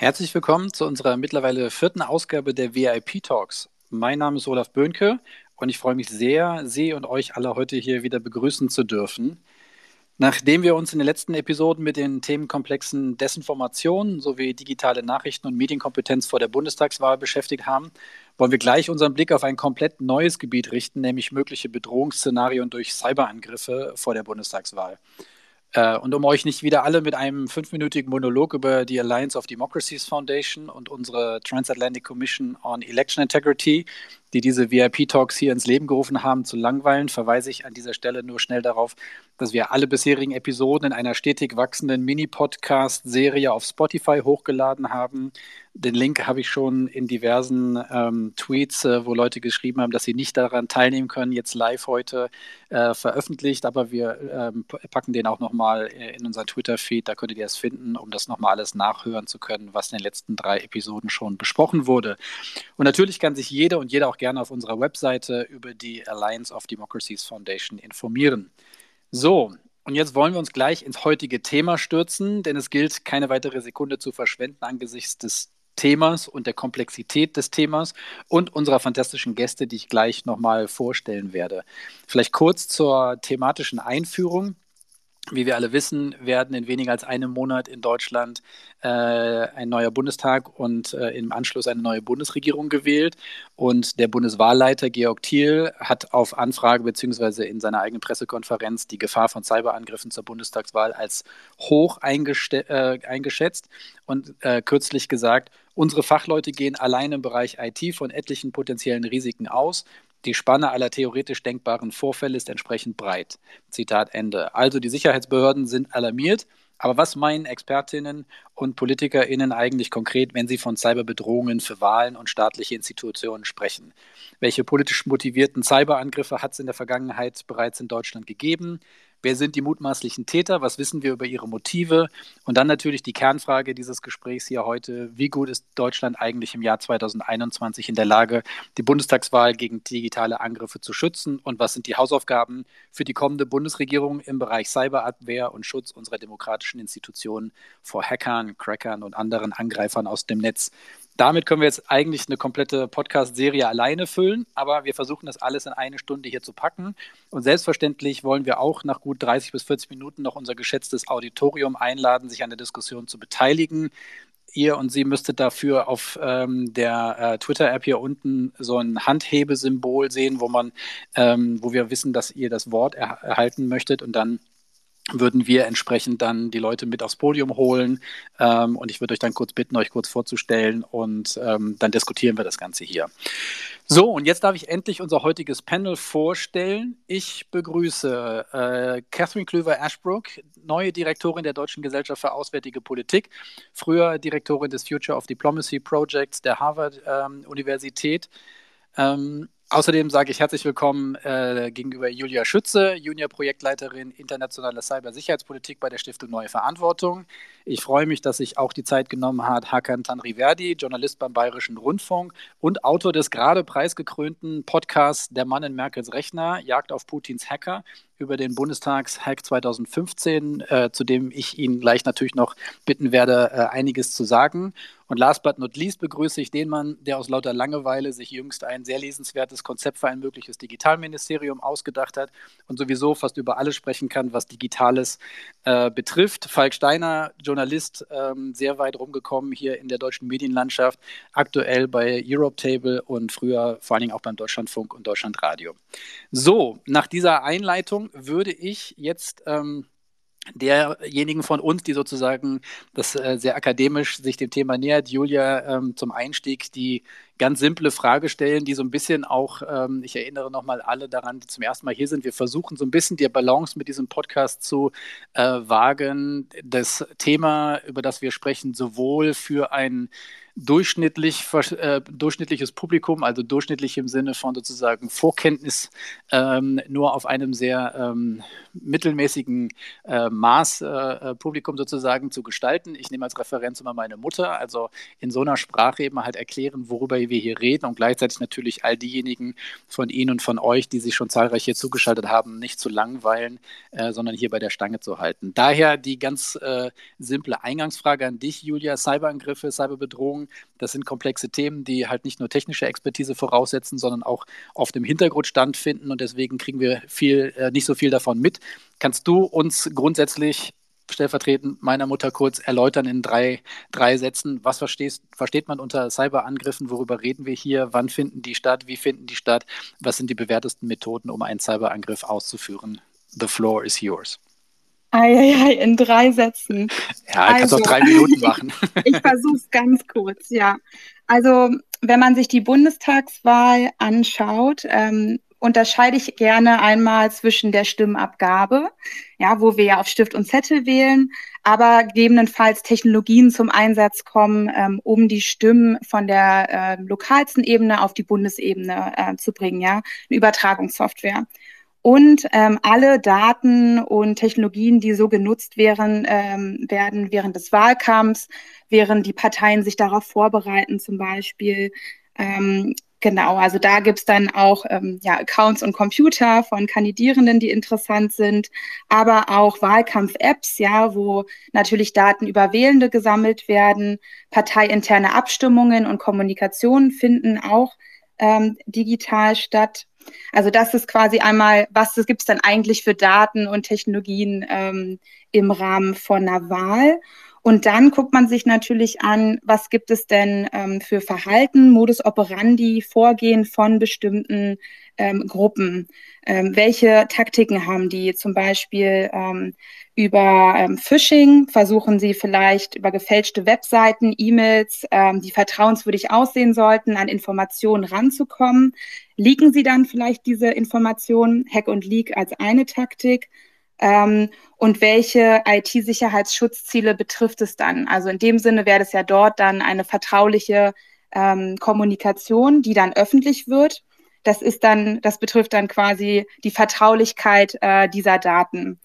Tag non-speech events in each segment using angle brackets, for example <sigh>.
Herzlich willkommen zu unserer mittlerweile vierten Ausgabe der VIP Talks. Mein Name ist Olaf Böhnke und ich freue mich sehr, Sie und euch alle heute hier wieder begrüßen zu dürfen. Nachdem wir uns in den letzten Episoden mit den Themenkomplexen Desinformation sowie digitale Nachrichten und Medienkompetenz vor der Bundestagswahl beschäftigt haben, wollen wir gleich unseren Blick auf ein komplett neues Gebiet richten, nämlich mögliche Bedrohungsszenarien durch Cyberangriffe vor der Bundestagswahl. Äh, und um euch nicht wieder alle mit einem fünfminütigen Monolog über die Alliance of Democracies Foundation und unsere Transatlantic Commission on Election Integrity, die diese VIP-Talks hier ins Leben gerufen haben, zu langweilen, verweise ich an dieser Stelle nur schnell darauf, dass wir alle bisherigen Episoden in einer stetig wachsenden Mini-Podcast-Serie auf Spotify hochgeladen haben. Den Link habe ich schon in diversen ähm, Tweets, äh, wo Leute geschrieben haben, dass sie nicht daran teilnehmen können, jetzt live heute äh, veröffentlicht. Aber wir ähm, packen den auch nochmal äh, in unseren Twitter-Feed. Da könntet ihr es finden, um das nochmal alles nachhören zu können, was in den letzten drei Episoden schon besprochen wurde. Und natürlich kann sich jede und jeder auch gerne auf unserer Webseite über die Alliance of Democracies Foundation informieren. So, und jetzt wollen wir uns gleich ins heutige Thema stürzen, denn es gilt, keine weitere Sekunde zu verschwenden angesichts des Themas und der Komplexität des Themas und unserer fantastischen Gäste, die ich gleich nochmal vorstellen werde. Vielleicht kurz zur thematischen Einführung. Wie wir alle wissen, werden in weniger als einem Monat in Deutschland äh, ein neuer Bundestag und äh, im Anschluss eine neue Bundesregierung gewählt. Und der Bundeswahlleiter Georg Thiel hat auf Anfrage beziehungsweise in seiner eigenen Pressekonferenz die Gefahr von Cyberangriffen zur Bundestagswahl als hoch äh, eingeschätzt und äh, kürzlich gesagt, unsere Fachleute gehen allein im Bereich IT von etlichen potenziellen Risiken aus. Die Spanne aller theoretisch denkbaren Vorfälle ist entsprechend breit. Zitat Ende. Also die Sicherheitsbehörden sind alarmiert. Aber was meinen Expertinnen und PolitikerInnen eigentlich konkret, wenn sie von Cyberbedrohungen für Wahlen und staatliche Institutionen sprechen? Welche politisch motivierten Cyberangriffe hat es in der Vergangenheit bereits in Deutschland gegeben? Wer sind die mutmaßlichen Täter? Was wissen wir über ihre Motive? Und dann natürlich die Kernfrage dieses Gesprächs hier heute. Wie gut ist Deutschland eigentlich im Jahr 2021 in der Lage, die Bundestagswahl gegen digitale Angriffe zu schützen? Und was sind die Hausaufgaben für die kommende Bundesregierung im Bereich Cyberabwehr und Schutz unserer demokratischen Institutionen vor Hackern, Crackern und anderen Angreifern aus dem Netz? Damit können wir jetzt eigentlich eine komplette Podcast-Serie alleine füllen, aber wir versuchen das alles in eine Stunde hier zu packen. Und selbstverständlich wollen wir auch nach gut 30 bis 40 Minuten noch unser geschätztes Auditorium einladen, sich an der Diskussion zu beteiligen. Ihr und sie müsstet dafür auf ähm, der äh, Twitter-App hier unten so ein Handhebesymbol sehen, wo man, ähm, wo wir wissen, dass ihr das Wort er erhalten möchtet und dann würden wir entsprechend dann die Leute mit aufs Podium holen. Ähm, und ich würde euch dann kurz bitten, euch kurz vorzustellen und ähm, dann diskutieren wir das Ganze hier. So, und jetzt darf ich endlich unser heutiges Panel vorstellen. Ich begrüße äh, Catherine Klüver-Ashbrook, neue Direktorin der Deutschen Gesellschaft für Auswärtige Politik, früher Direktorin des Future of Diplomacy Projects der Harvard-Universität. Ähm, Außerdem sage ich herzlich willkommen äh, gegenüber Julia Schütze, Junior-Projektleiterin internationale Cybersicherheitspolitik bei der Stiftung Neue Verantwortung. Ich freue mich, dass sich auch die Zeit genommen hat, Hakan Tanriverdi, Journalist beim Bayerischen Rundfunk und Autor des gerade preisgekrönten Podcasts Der Mann in Merkels Rechner, Jagd auf Putins Hacker, über den Bundestagshack 2015, äh, zu dem ich ihn gleich natürlich noch bitten werde, äh, einiges zu sagen. Und last but not least begrüße ich den Mann, der aus lauter Langeweile sich jüngst ein sehr lesenswertes Konzept für ein mögliches Digitalministerium ausgedacht hat und sowieso fast über alles sprechen kann, was Digitales äh, betrifft. Falk Steiner, Journalist, ähm, sehr weit rumgekommen hier in der deutschen Medienlandschaft, aktuell bei Europe Table und früher vor allen Dingen auch beim Deutschlandfunk und Deutschlandradio. So, nach dieser Einleitung würde ich jetzt ähm, derjenigen von uns, die sozusagen das äh, sehr akademisch sich dem Thema nähert, Julia ähm, zum Einstieg die ganz simple Frage stellen, die so ein bisschen auch, ähm, ich erinnere nochmal alle daran, die zum ersten Mal hier sind, wir versuchen so ein bisschen die Balance mit diesem Podcast zu äh, wagen, das Thema, über das wir sprechen, sowohl für ein durchschnittlich, äh, durchschnittliches Publikum, also durchschnittlich im Sinne von sozusagen Vorkenntnis, ähm, nur auf einem sehr ähm, mittelmäßigen äh, Maß äh, äh, Publikum sozusagen zu gestalten. Ich nehme als Referenz immer meine Mutter, also in so einer Sprache eben halt erklären, worüber wir hier reden und gleichzeitig natürlich all diejenigen von Ihnen und von euch, die sich schon zahlreich hier zugeschaltet haben, nicht zu langweilen, äh, sondern hier bei der Stange zu halten. Daher die ganz äh, simple Eingangsfrage an dich, Julia. Cyberangriffe, Cyberbedrohungen, das sind komplexe Themen, die halt nicht nur technische Expertise voraussetzen, sondern auch auf dem Hintergrund stattfinden und deswegen kriegen wir viel, äh, nicht so viel davon mit. Kannst du uns grundsätzlich stellvertretend meiner Mutter kurz erläutern in drei, drei Sätzen. Was verstehst, versteht man unter Cyberangriffen? Worüber reden wir hier? Wann finden die statt? Wie finden die statt? Was sind die bewährtesten Methoden, um einen Cyberangriff auszuführen? The floor is yours. Eieiei, in drei Sätzen. Ja, also, kannst auch drei Minuten <laughs> machen. ich versuche es ganz kurz, ja. Also, wenn man sich die Bundestagswahl anschaut, ähm, unterscheide ich gerne einmal zwischen der Stimmabgabe, ja, wo wir ja auf Stift und Zettel wählen, aber gegebenenfalls Technologien zum Einsatz kommen, ähm, um die Stimmen von der äh, lokalsten Ebene auf die Bundesebene äh, zu bringen, ja, eine Übertragungssoftware. Und ähm, alle Daten und Technologien, die so genutzt wären, ähm, werden während des Wahlkampfs, während die Parteien sich darauf vorbereiten, zum Beispiel, ähm, Genau, also da gibt's dann auch ähm, ja, Accounts und Computer von Kandidierenden, die interessant sind, aber auch Wahlkampf-Apps, ja, wo natürlich Daten über Wählende gesammelt werden, parteiinterne Abstimmungen und Kommunikation finden auch ähm, digital statt. Also das ist quasi einmal, was gibt's dann eigentlich für Daten und Technologien ähm, im Rahmen von einer Wahl? Und dann guckt man sich natürlich an, was gibt es denn ähm, für Verhalten, Modus operandi, Vorgehen von bestimmten ähm, Gruppen. Ähm, welche Taktiken haben die? Zum Beispiel ähm, über ähm, Phishing versuchen sie vielleicht über gefälschte Webseiten, E-Mails, ähm, die vertrauenswürdig aussehen sollten, an Informationen ranzukommen. Leaken sie dann vielleicht diese Informationen? Hack und Leak als eine Taktik. Ähm, und welche IT-Sicherheitsschutzziele betrifft es dann? Also in dem Sinne wäre das ja dort dann eine vertrauliche Kommunikation, die dann öffentlich wird. Das ist dann, das betrifft dann quasi die Vertraulichkeit äh, dieser Daten.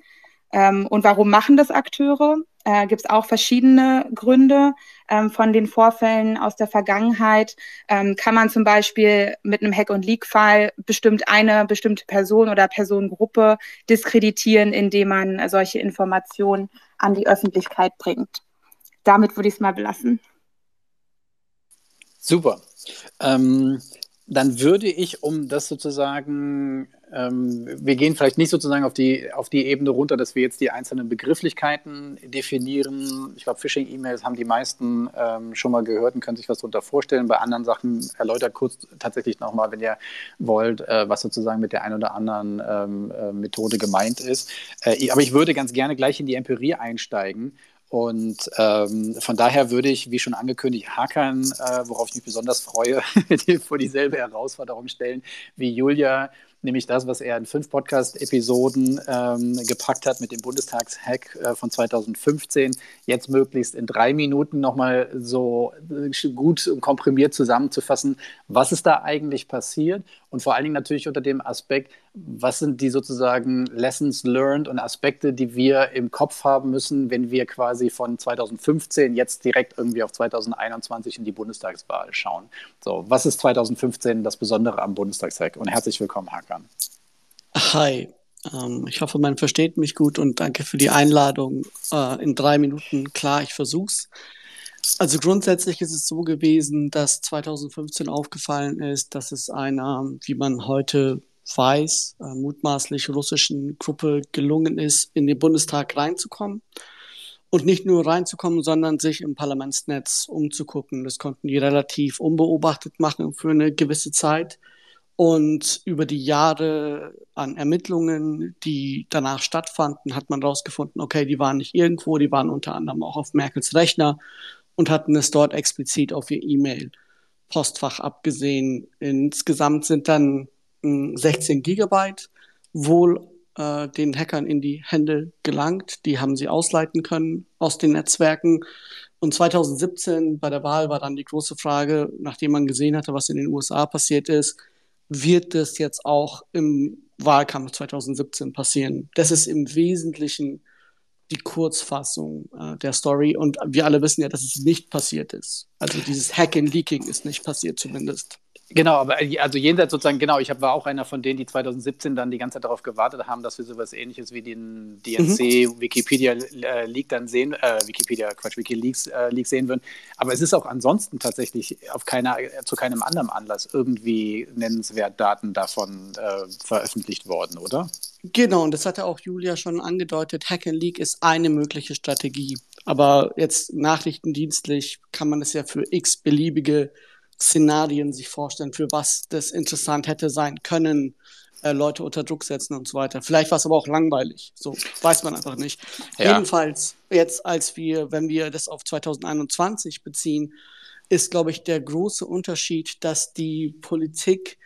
Ähm, und warum machen das Akteure? Äh, Gibt es auch verschiedene Gründe ähm, von den Vorfällen aus der Vergangenheit. Ähm, kann man zum Beispiel mit einem Hack- und Leak-Fall bestimmt eine bestimmte Person oder Personengruppe diskreditieren, indem man solche Informationen an die Öffentlichkeit bringt. Damit würde ich es mal belassen. Super. Ähm, dann würde ich, um das sozusagen, ähm, wir gehen vielleicht nicht sozusagen auf die, auf die Ebene runter, dass wir jetzt die einzelnen Begrifflichkeiten definieren. Ich glaube, Phishing-E-Mails haben die meisten ähm, schon mal gehört und können sich was darunter vorstellen. Bei anderen Sachen erläutert kurz tatsächlich nochmal, wenn ihr wollt, äh, was sozusagen mit der einen oder anderen ähm, äh, Methode gemeint ist. Äh, aber ich würde ganz gerne gleich in die Empirie einsteigen und ähm, von daher würde ich, wie schon angekündigt, Hakan, äh, worauf ich mich besonders freue, <laughs> vor dieselbe Herausforderung stellen wie Julia, nämlich das, was er in fünf Podcast-Episoden ähm, gepackt hat mit dem Bundestagshack äh, von 2015, jetzt möglichst in drei Minuten nochmal so äh, gut und komprimiert zusammenzufassen, was ist da eigentlich passiert und vor allen Dingen natürlich unter dem Aspekt, was sind die sozusagen Lessons learned und Aspekte, die wir im Kopf haben müssen, wenn wir quasi von 2015 jetzt direkt irgendwie auf 2021 in die Bundestagswahl schauen. So, was ist 2015 das Besondere am Bundestagshack? Und herzlich willkommen, Hakan. Hi, ähm, ich hoffe, man versteht mich gut und danke für die Einladung. Äh, in drei Minuten, klar, ich versuch's. Also grundsätzlich ist es so gewesen, dass 2015 aufgefallen ist, dass es einer, wie man heute weiß, äh, mutmaßlich russischen Gruppe gelungen ist, in den Bundestag reinzukommen. Und nicht nur reinzukommen, sondern sich im Parlamentsnetz umzugucken. Das konnten die relativ unbeobachtet machen für eine gewisse Zeit. Und über die Jahre an Ermittlungen, die danach stattfanden, hat man herausgefunden, okay, die waren nicht irgendwo, die waren unter anderem auch auf Merkels Rechner und hatten es dort explizit auf ihr E-Mail-Postfach abgesehen. Insgesamt sind dann 16 Gigabyte wohl äh, den Hackern in die Hände gelangt. Die haben sie ausleiten können aus den Netzwerken. Und 2017 bei der Wahl war dann die große Frage, nachdem man gesehen hatte, was in den USA passiert ist, wird das jetzt auch im Wahlkampf 2017 passieren? Das ist im Wesentlichen die Kurzfassung äh, der Story. Und wir alle wissen ja, dass es nicht passiert ist. Also dieses Hack and Leaking ist nicht passiert zumindest. Genau, aber also jenseits sozusagen, genau, ich hab, war auch einer von denen, die 2017 dann die ganze Zeit darauf gewartet haben, dass wir sowas ähnliches wie den DNC mhm. Wikipedia äh, Leak dann sehen, äh, Wikipedia, Quatsch, Wikileaks äh, Leak sehen würden. Aber es ist auch ansonsten tatsächlich auf keiner, zu keinem anderen Anlass irgendwie nennenswert Daten davon äh, veröffentlicht worden, oder? Genau, und das hatte auch Julia schon angedeutet. Hack and Leak ist eine mögliche Strategie. Aber jetzt nachrichtendienstlich kann man es ja für x beliebige Szenarien sich vorstellen, für was das interessant hätte sein können, äh, Leute unter Druck setzen und so weiter. Vielleicht war es aber auch langweilig. So weiß man einfach nicht. Ja. Jedenfalls, jetzt als wir, wenn wir das auf 2021 beziehen, ist, glaube ich, der große Unterschied, dass die Politik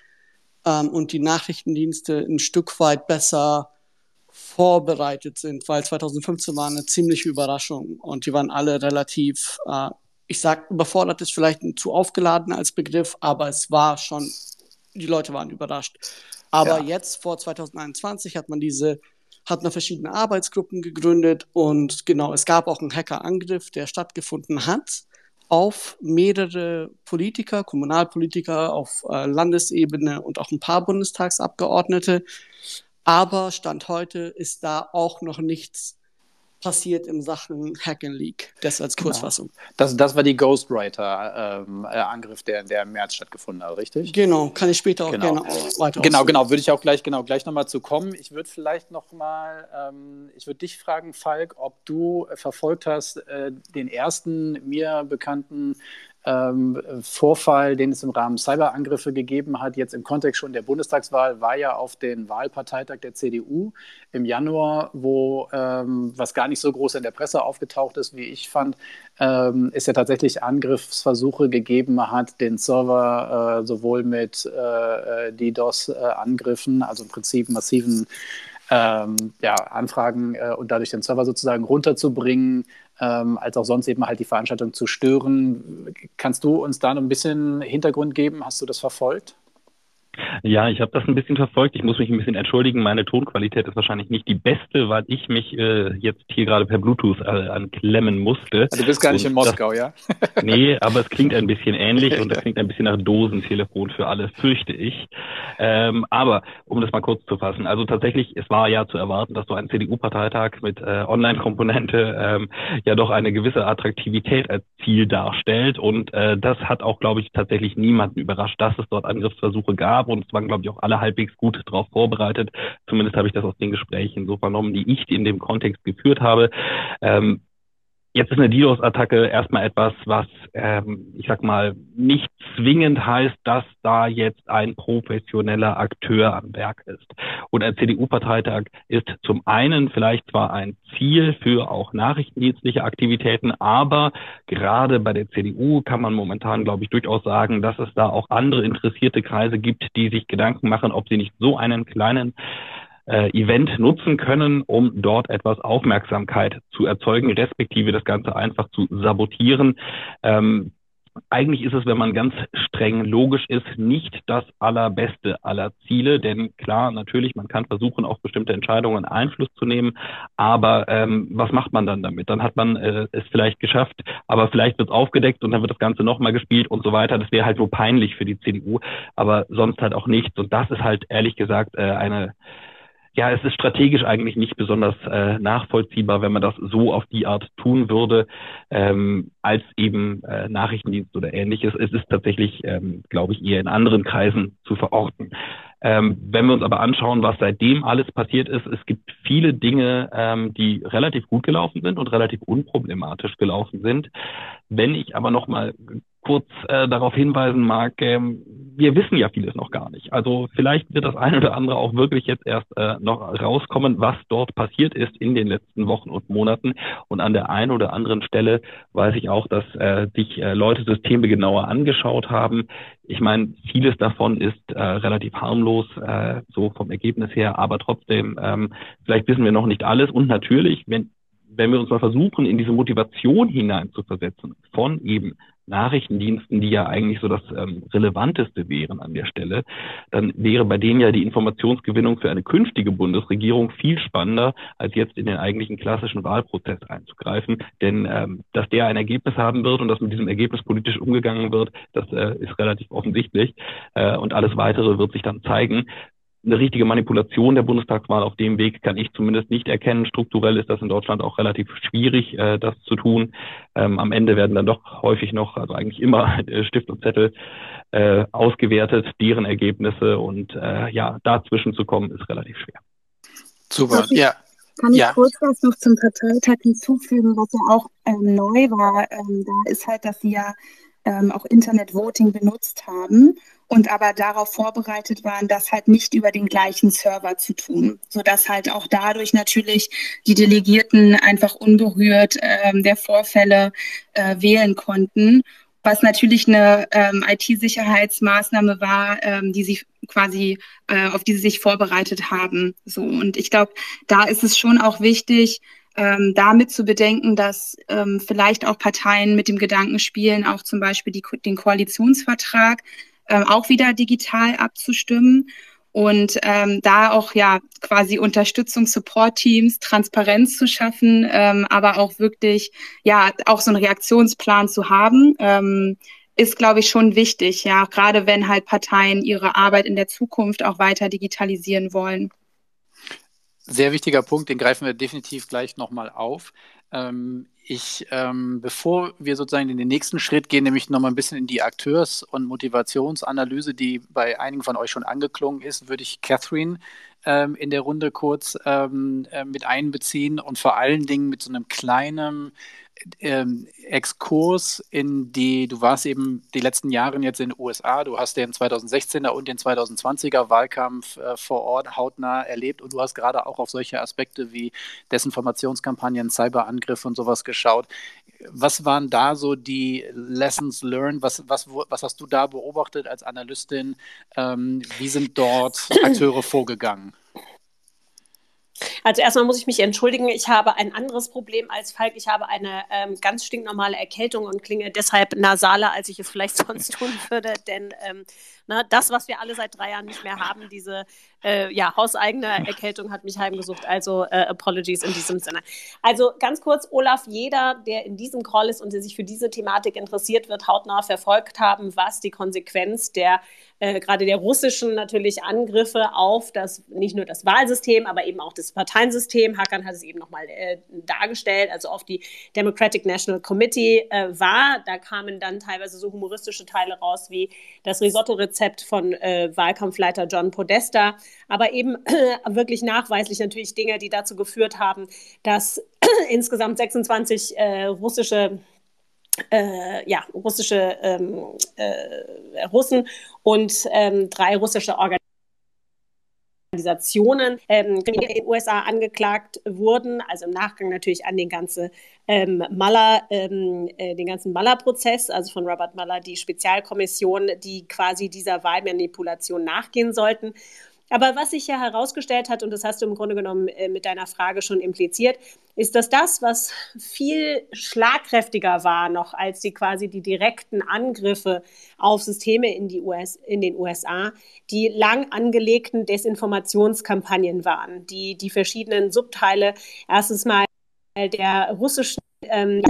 ähm, und die Nachrichtendienste ein Stück weit besser vorbereitet sind, weil 2015 war eine ziemliche Überraschung und die waren alle relativ äh, ich sag, überfordert ist vielleicht zu aufgeladen als Begriff, aber es war schon, die Leute waren überrascht. Aber ja. jetzt vor 2021 hat man diese, hat man verschiedene Arbeitsgruppen gegründet und genau, es gab auch einen Hackerangriff, der stattgefunden hat auf mehrere Politiker, Kommunalpolitiker auf äh, Landesebene und auch ein paar Bundestagsabgeordnete. Aber Stand heute ist da auch noch nichts passiert in Sachen Hack and Leak. Das als genau. Kurzfassung. Genau. Das, das war die Ghostwriter-Angriff, ähm, der, der im März stattgefunden hat, richtig? Genau, kann ich später auch genau. gerne weiter Genau, genau, würde ich auch gleich, genau, gleich nochmal zu kommen. Ich würde vielleicht nochmal, ähm, ich würde dich fragen, Falk, ob du verfolgt hast, äh, den ersten mir bekannten ähm, Vorfall, den es im Rahmen Cyberangriffe gegeben hat, jetzt im Kontext schon der Bundestagswahl, war ja auf den Wahlparteitag der CDU im Januar, wo ähm, was gar nicht so groß in der Presse aufgetaucht ist, wie ich fand, ähm, es ja tatsächlich Angriffsversuche gegeben hat, den Server äh, sowohl mit äh, äh DDoS-Angriffen, also im Prinzip massiven ähm, ja, Anfragen äh, und dadurch den Server sozusagen runterzubringen, ähm, als auch sonst eben halt die Veranstaltung zu stören. Kannst du uns da noch ein bisschen Hintergrund geben? Hast du das verfolgt? Ja, ich habe das ein bisschen verfolgt. Ich muss mich ein bisschen entschuldigen. Meine Tonqualität ist wahrscheinlich nicht die beste, weil ich mich äh, jetzt hier gerade per Bluetooth äh, anklemmen musste. Also du bist gar nicht in Moskau, das, ja? <laughs> nee, aber es klingt ein bisschen ähnlich <laughs> und es klingt ein bisschen nach Dosentelefon für alle, fürchte ich. Ähm, aber um das mal kurz zu fassen, also tatsächlich, es war ja zu erwarten, dass so ein CDU-Parteitag mit äh, Online-Komponente ähm, ja doch eine gewisse Attraktivität als Ziel darstellt und äh, das hat auch, glaube ich, tatsächlich niemanden überrascht, dass es dort Angriffsversuche gab und es waren, glaube ich, auch alle halbwegs gut darauf vorbereitet. Zumindest habe ich das aus den Gesprächen so vernommen, die ich in dem Kontext geführt habe. Ähm, Jetzt ist eine DDoS-Attacke erstmal etwas, was, ähm, ich sag mal, nicht zwingend heißt, dass da jetzt ein professioneller Akteur am Werk ist. Und ein CDU-Parteitag ist zum einen vielleicht zwar ein Ziel für auch nachrichtendienstliche Aktivitäten, aber gerade bei der CDU kann man momentan, glaube ich, durchaus sagen, dass es da auch andere interessierte Kreise gibt, die sich Gedanken machen, ob sie nicht so einen kleinen äh, Event nutzen können, um dort etwas Aufmerksamkeit zu erzeugen, respektive das Ganze einfach zu sabotieren. Ähm, eigentlich ist es, wenn man ganz streng logisch ist, nicht das allerbeste aller Ziele, denn klar, natürlich, man kann versuchen, auf bestimmte Entscheidungen Einfluss zu nehmen, aber ähm, was macht man dann damit? Dann hat man äh, es vielleicht geschafft, aber vielleicht wird es aufgedeckt und dann wird das Ganze nochmal gespielt und so weiter. Das wäre halt nur peinlich für die CDU, aber sonst halt auch nichts. Und das ist halt ehrlich gesagt äh, eine ja, es ist strategisch eigentlich nicht besonders äh, nachvollziehbar, wenn man das so auf die Art tun würde, ähm, als eben äh, Nachrichtendienst oder ähnliches. Es ist tatsächlich, ähm, glaube ich, eher in anderen Kreisen zu verorten. Ähm, wenn wir uns aber anschauen, was seitdem alles passiert ist, es gibt viele Dinge, ähm, die relativ gut gelaufen sind und relativ unproblematisch gelaufen sind. Wenn ich aber noch mal kurz äh, darauf hinweisen mag, ähm, wir wissen ja vieles noch gar nicht. Also vielleicht wird das eine oder andere auch wirklich jetzt erst äh, noch rauskommen, was dort passiert ist in den letzten Wochen und Monaten. Und an der einen oder anderen Stelle weiß ich auch, dass äh, sich äh, Leute Systeme genauer angeschaut haben. Ich meine, vieles davon ist äh, relativ harmlos, äh, so vom Ergebnis her, aber trotzdem, ähm, vielleicht wissen wir noch nicht alles. Und natürlich, wenn wenn wir uns mal versuchen, in diese Motivation hinein zu versetzen von eben Nachrichtendiensten, die ja eigentlich so das ähm, Relevanteste wären an der Stelle, dann wäre bei denen ja die Informationsgewinnung für eine künftige Bundesregierung viel spannender, als jetzt in den eigentlichen klassischen Wahlprozess einzugreifen. Denn ähm, dass der ein Ergebnis haben wird und dass mit diesem Ergebnis politisch umgegangen wird, das äh, ist relativ offensichtlich. Äh, und alles weitere wird sich dann zeigen eine richtige Manipulation der Bundestagswahl auf dem Weg kann ich zumindest nicht erkennen. Strukturell ist das in Deutschland auch relativ schwierig, äh, das zu tun. Ähm, am Ende werden dann doch häufig noch, also eigentlich immer <laughs> äh, Stift und Zettel äh, ausgewertet, deren Ergebnisse und äh, ja, dazwischen zu kommen, ist relativ schwer. Super, ich, ja. Kann ich ja. kurz was noch zum Parteitag hinzufügen, was ja auch ähm, neu war? Ähm, da ist halt, dass sie ja ähm, auch Internet-Voting benutzt haben und aber darauf vorbereitet waren, das halt nicht über den gleichen Server zu tun, sodass halt auch dadurch natürlich die Delegierten einfach unberührt ähm, der Vorfälle äh, wählen konnten, was natürlich eine ähm, IT-Sicherheitsmaßnahme war, ähm, die sie quasi äh, auf die sie sich vorbereitet haben. So und ich glaube, da ist es schon auch wichtig, ähm, damit zu bedenken, dass ähm, vielleicht auch Parteien mit dem Gedanken spielen, auch zum Beispiel die, den Koalitionsvertrag ähm, auch wieder digital abzustimmen und ähm, da auch ja quasi Unterstützung, Support-Teams, Transparenz zu schaffen, ähm, aber auch wirklich ja auch so einen Reaktionsplan zu haben, ähm, ist glaube ich schon wichtig, ja gerade wenn halt Parteien ihre Arbeit in der Zukunft auch weiter digitalisieren wollen. Sehr wichtiger Punkt, den greifen wir definitiv gleich nochmal auf. Ähm, ich, ähm, bevor wir sozusagen in den nächsten Schritt gehen, nämlich nochmal ein bisschen in die Akteurs- und Motivationsanalyse, die bei einigen von euch schon angeklungen ist, würde ich Catherine ähm, in der Runde kurz ähm, äh, mit einbeziehen und vor allen Dingen mit so einem kleinen ähm, Exkurs in die, du warst eben die letzten Jahre jetzt in den USA, du hast den 2016er und den 2020er Wahlkampf äh, vor Ort hautnah erlebt und du hast gerade auch auf solche Aspekte wie Desinformationskampagnen, Cyberangriffe und sowas geschaut. Was waren da so die Lessons learned? Was, was, was hast du da beobachtet als Analystin? Ähm, wie sind dort Akteure vorgegangen? Also erstmal muss ich mich entschuldigen, ich habe ein anderes Problem als Falk. Ich habe eine ähm, ganz stinknormale Erkältung und klinge deshalb nasaler, als ich es vielleicht <laughs> sonst tun würde. Denn ähm, na, das, was wir alle seit drei Jahren nicht mehr haben, diese äh, ja, hauseigene Erkältung hat mich heimgesucht. Also äh, Apologies in diesem Sinne. Also ganz kurz, Olaf, jeder, der in diesem Call ist und der sich für diese Thematik interessiert, wird hautnah verfolgt haben, was die Konsequenz der äh, gerade der russischen natürlich Angriffe auf das nicht nur das Wahlsystem, aber eben auch das Parteiensystem. Hakan hat es eben nochmal äh, dargestellt, also auf die Democratic National Committee äh, war. Da kamen dann teilweise so humoristische Teile raus wie das Risotto-Rezept von äh, Wahlkampfleiter John Podesta, aber eben wirklich nachweislich natürlich Dinge, die dazu geführt haben, dass <clears throat> insgesamt 26 äh, russische äh, ja, russische ähm, äh, Russen und ähm, drei russische Organisationen ähm, in den USA angeklagt wurden, also im Nachgang natürlich an den ganzen ähm, Mueller, ähm, äh, den ganzen Mueller-Prozess, also von Robert Mueller, die Spezialkommission, die quasi dieser Wahlmanipulation nachgehen sollten. Aber was sich ja herausgestellt hat, und das hast du im Grunde genommen äh, mit deiner Frage schon impliziert, ist, dass das, was viel schlagkräftiger war noch als die quasi die direkten Angriffe auf Systeme in, die US, in den USA, die lang angelegten Desinformationskampagnen waren, die die verschiedenen Subteile erstens mal der russischen ähm,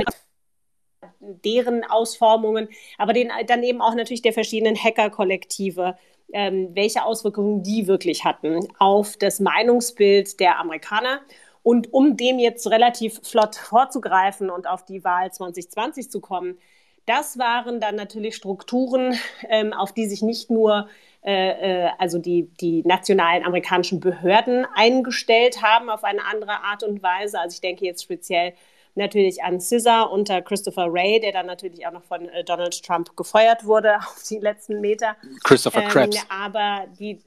deren Ausformungen, aber den, dann eben auch natürlich der verschiedenen Hacker-Kollektive ähm, welche Auswirkungen die wirklich hatten auf das Meinungsbild der Amerikaner. Und um dem jetzt relativ flott vorzugreifen und auf die Wahl 2020 zu kommen, das waren dann natürlich Strukturen, ähm, auf die sich nicht nur äh, äh, also die, die nationalen amerikanischen Behörden eingestellt haben auf eine andere Art und Weise. Also ich denke jetzt speziell natürlich an CISA unter Christopher Ray, der dann natürlich auch noch von äh, Donald Trump gefeuert wurde <laughs> auf die letzten Meter. Christopher ähm, Krebs. Aber die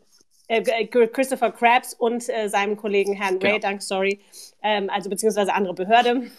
äh, äh Christopher Krabs und äh, seinem Kollegen Herrn Ray, genau. danke, sorry, ähm, also beziehungsweise andere Behörde.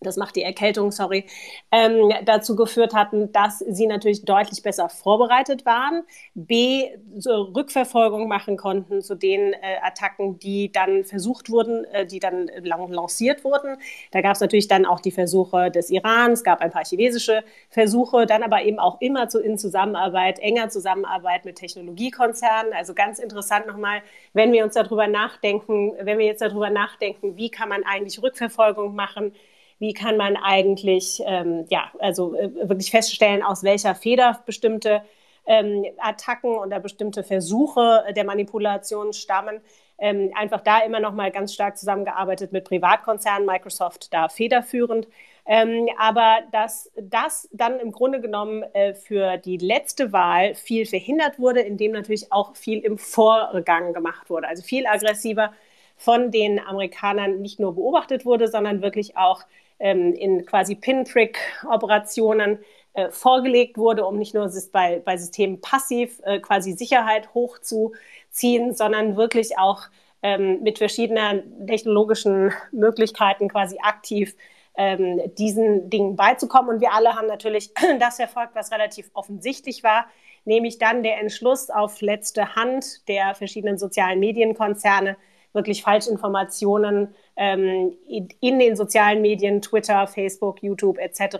Das macht die Erkältung, sorry, ähm, dazu geführt hatten, dass sie natürlich deutlich besser vorbereitet waren, b, so Rückverfolgung machen konnten zu den äh, Attacken, die dann versucht wurden, äh, die dann lanciert wurden. Da gab es natürlich dann auch die Versuche des Iran, es gab ein paar chinesische Versuche, dann aber eben auch immer zu, in Zusammenarbeit, enger Zusammenarbeit mit Technologiekonzernen. Also ganz interessant nochmal, wenn wir uns darüber nachdenken, wenn wir jetzt darüber nachdenken, wie kann man eigentlich Rückverfolgung machen, wie kann man eigentlich, ähm, ja, also äh, wirklich feststellen, aus welcher Feder bestimmte ähm, Attacken oder bestimmte Versuche der Manipulation stammen. Ähm, einfach da immer noch mal ganz stark zusammengearbeitet mit Privatkonzernen, Microsoft da federführend. Ähm, aber dass das dann im Grunde genommen äh, für die letzte Wahl viel verhindert wurde, indem natürlich auch viel im Vorgang gemacht wurde, also viel aggressiver von den Amerikanern nicht nur beobachtet wurde, sondern wirklich auch ähm, in quasi Pinprick-Operationen äh, vorgelegt wurde, um nicht nur bei, bei Systemen passiv äh, quasi Sicherheit hochzuziehen, sondern wirklich auch ähm, mit verschiedenen technologischen Möglichkeiten quasi aktiv ähm, diesen Dingen beizukommen. Und wir alle haben natürlich <clears throat> das verfolgt, was relativ offensichtlich war, nämlich dann der Entschluss auf letzte Hand der verschiedenen sozialen Medienkonzerne, wirklich Falschinformationen ähm, in den sozialen Medien, Twitter, Facebook, YouTube etc.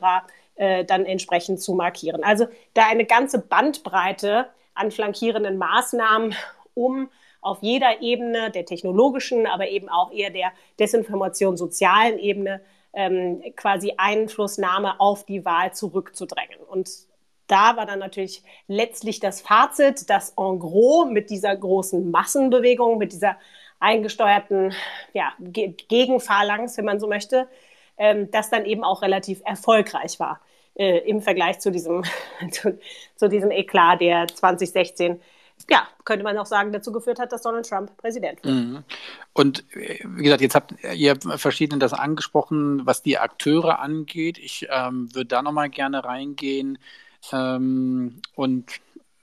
Äh, dann entsprechend zu markieren. Also da eine ganze Bandbreite an flankierenden Maßnahmen, um auf jeder Ebene der technologischen, aber eben auch eher der Desinformation sozialen Ebene ähm, quasi Einflussnahme auf die Wahl zurückzudrängen. Und da war dann natürlich letztlich das Fazit, dass en gros mit dieser großen Massenbewegung, mit dieser eingesteuerten ja, Ge Gegenphalanx, wenn man so möchte, ähm, das dann eben auch relativ erfolgreich war äh, im Vergleich zu diesem, <laughs> zu, zu, diesem Eklat, der 2016 ja, könnte man auch sagen, dazu geführt hat, dass Donald Trump Präsident wird. Mhm. Und äh, wie gesagt, jetzt habt ihr verschiedene das angesprochen, was die Akteure angeht. Ich ähm, würde da nochmal gerne reingehen ähm, und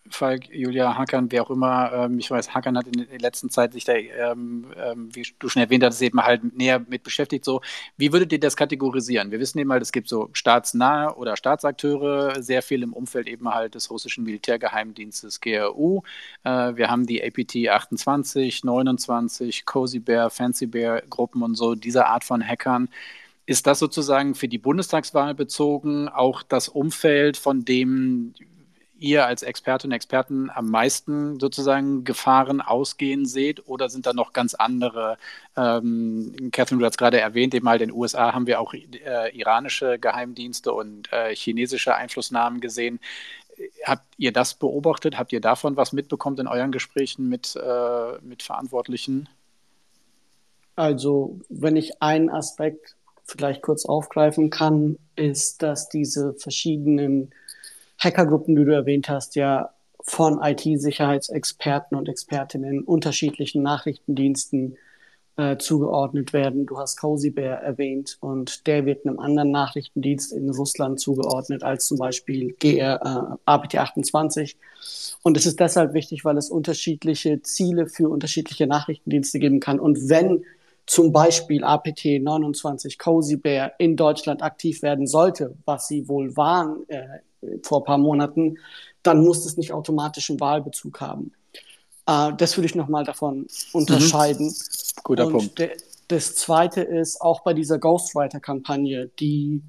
Falk, Julia Hackern, wer auch immer, ähm, ich weiß, Hackern hat in der letzten Zeit sich da, ähm, ähm, wie du schon erwähnt hast, eben halt näher mit beschäftigt. So, wie würdet ihr das kategorisieren? Wir wissen eben halt, es gibt so staatsnahe oder Staatsakteure, sehr viel im Umfeld eben halt des russischen Militärgeheimdienstes GRU. Äh, wir haben die APT 28, 29, Cozy Bear, Fancy Bear Gruppen und so, diese Art von Hackern. Ist das sozusagen für die Bundestagswahl bezogen auch das Umfeld, von dem ihr als Expertinnen und Experten am meisten sozusagen Gefahren ausgehen seht oder sind da noch ganz andere? Ähm, Catherine, du hast gerade erwähnt, eben halt in den USA haben wir auch äh, iranische Geheimdienste und äh, chinesische Einflussnahmen gesehen. Habt ihr das beobachtet? Habt ihr davon was mitbekommen in euren Gesprächen mit, äh, mit Verantwortlichen? Also, wenn ich einen Aspekt vielleicht kurz aufgreifen kann, ist, dass diese verschiedenen Hackergruppen, die du erwähnt hast, ja von IT-Sicherheitsexperten und Expertinnen unterschiedlichen Nachrichtendiensten äh, zugeordnet werden. Du hast Cozy Bear erwähnt und der wird einem anderen Nachrichtendienst in Russland zugeordnet als zum Beispiel GR, äh, APT28. Und es ist deshalb wichtig, weil es unterschiedliche Ziele für unterschiedliche Nachrichtendienste geben kann. Und wenn zum Beispiel APT 29 Cozy Bear in Deutschland aktiv werden sollte, was sie wohl waren äh, vor ein paar Monaten, dann muss es nicht automatisch einen Wahlbezug haben. Äh, das würde ich nochmal davon unterscheiden. Mhm. Guter Und Punkt. De das Zweite ist auch bei dieser Ghostwriter-Kampagne, die,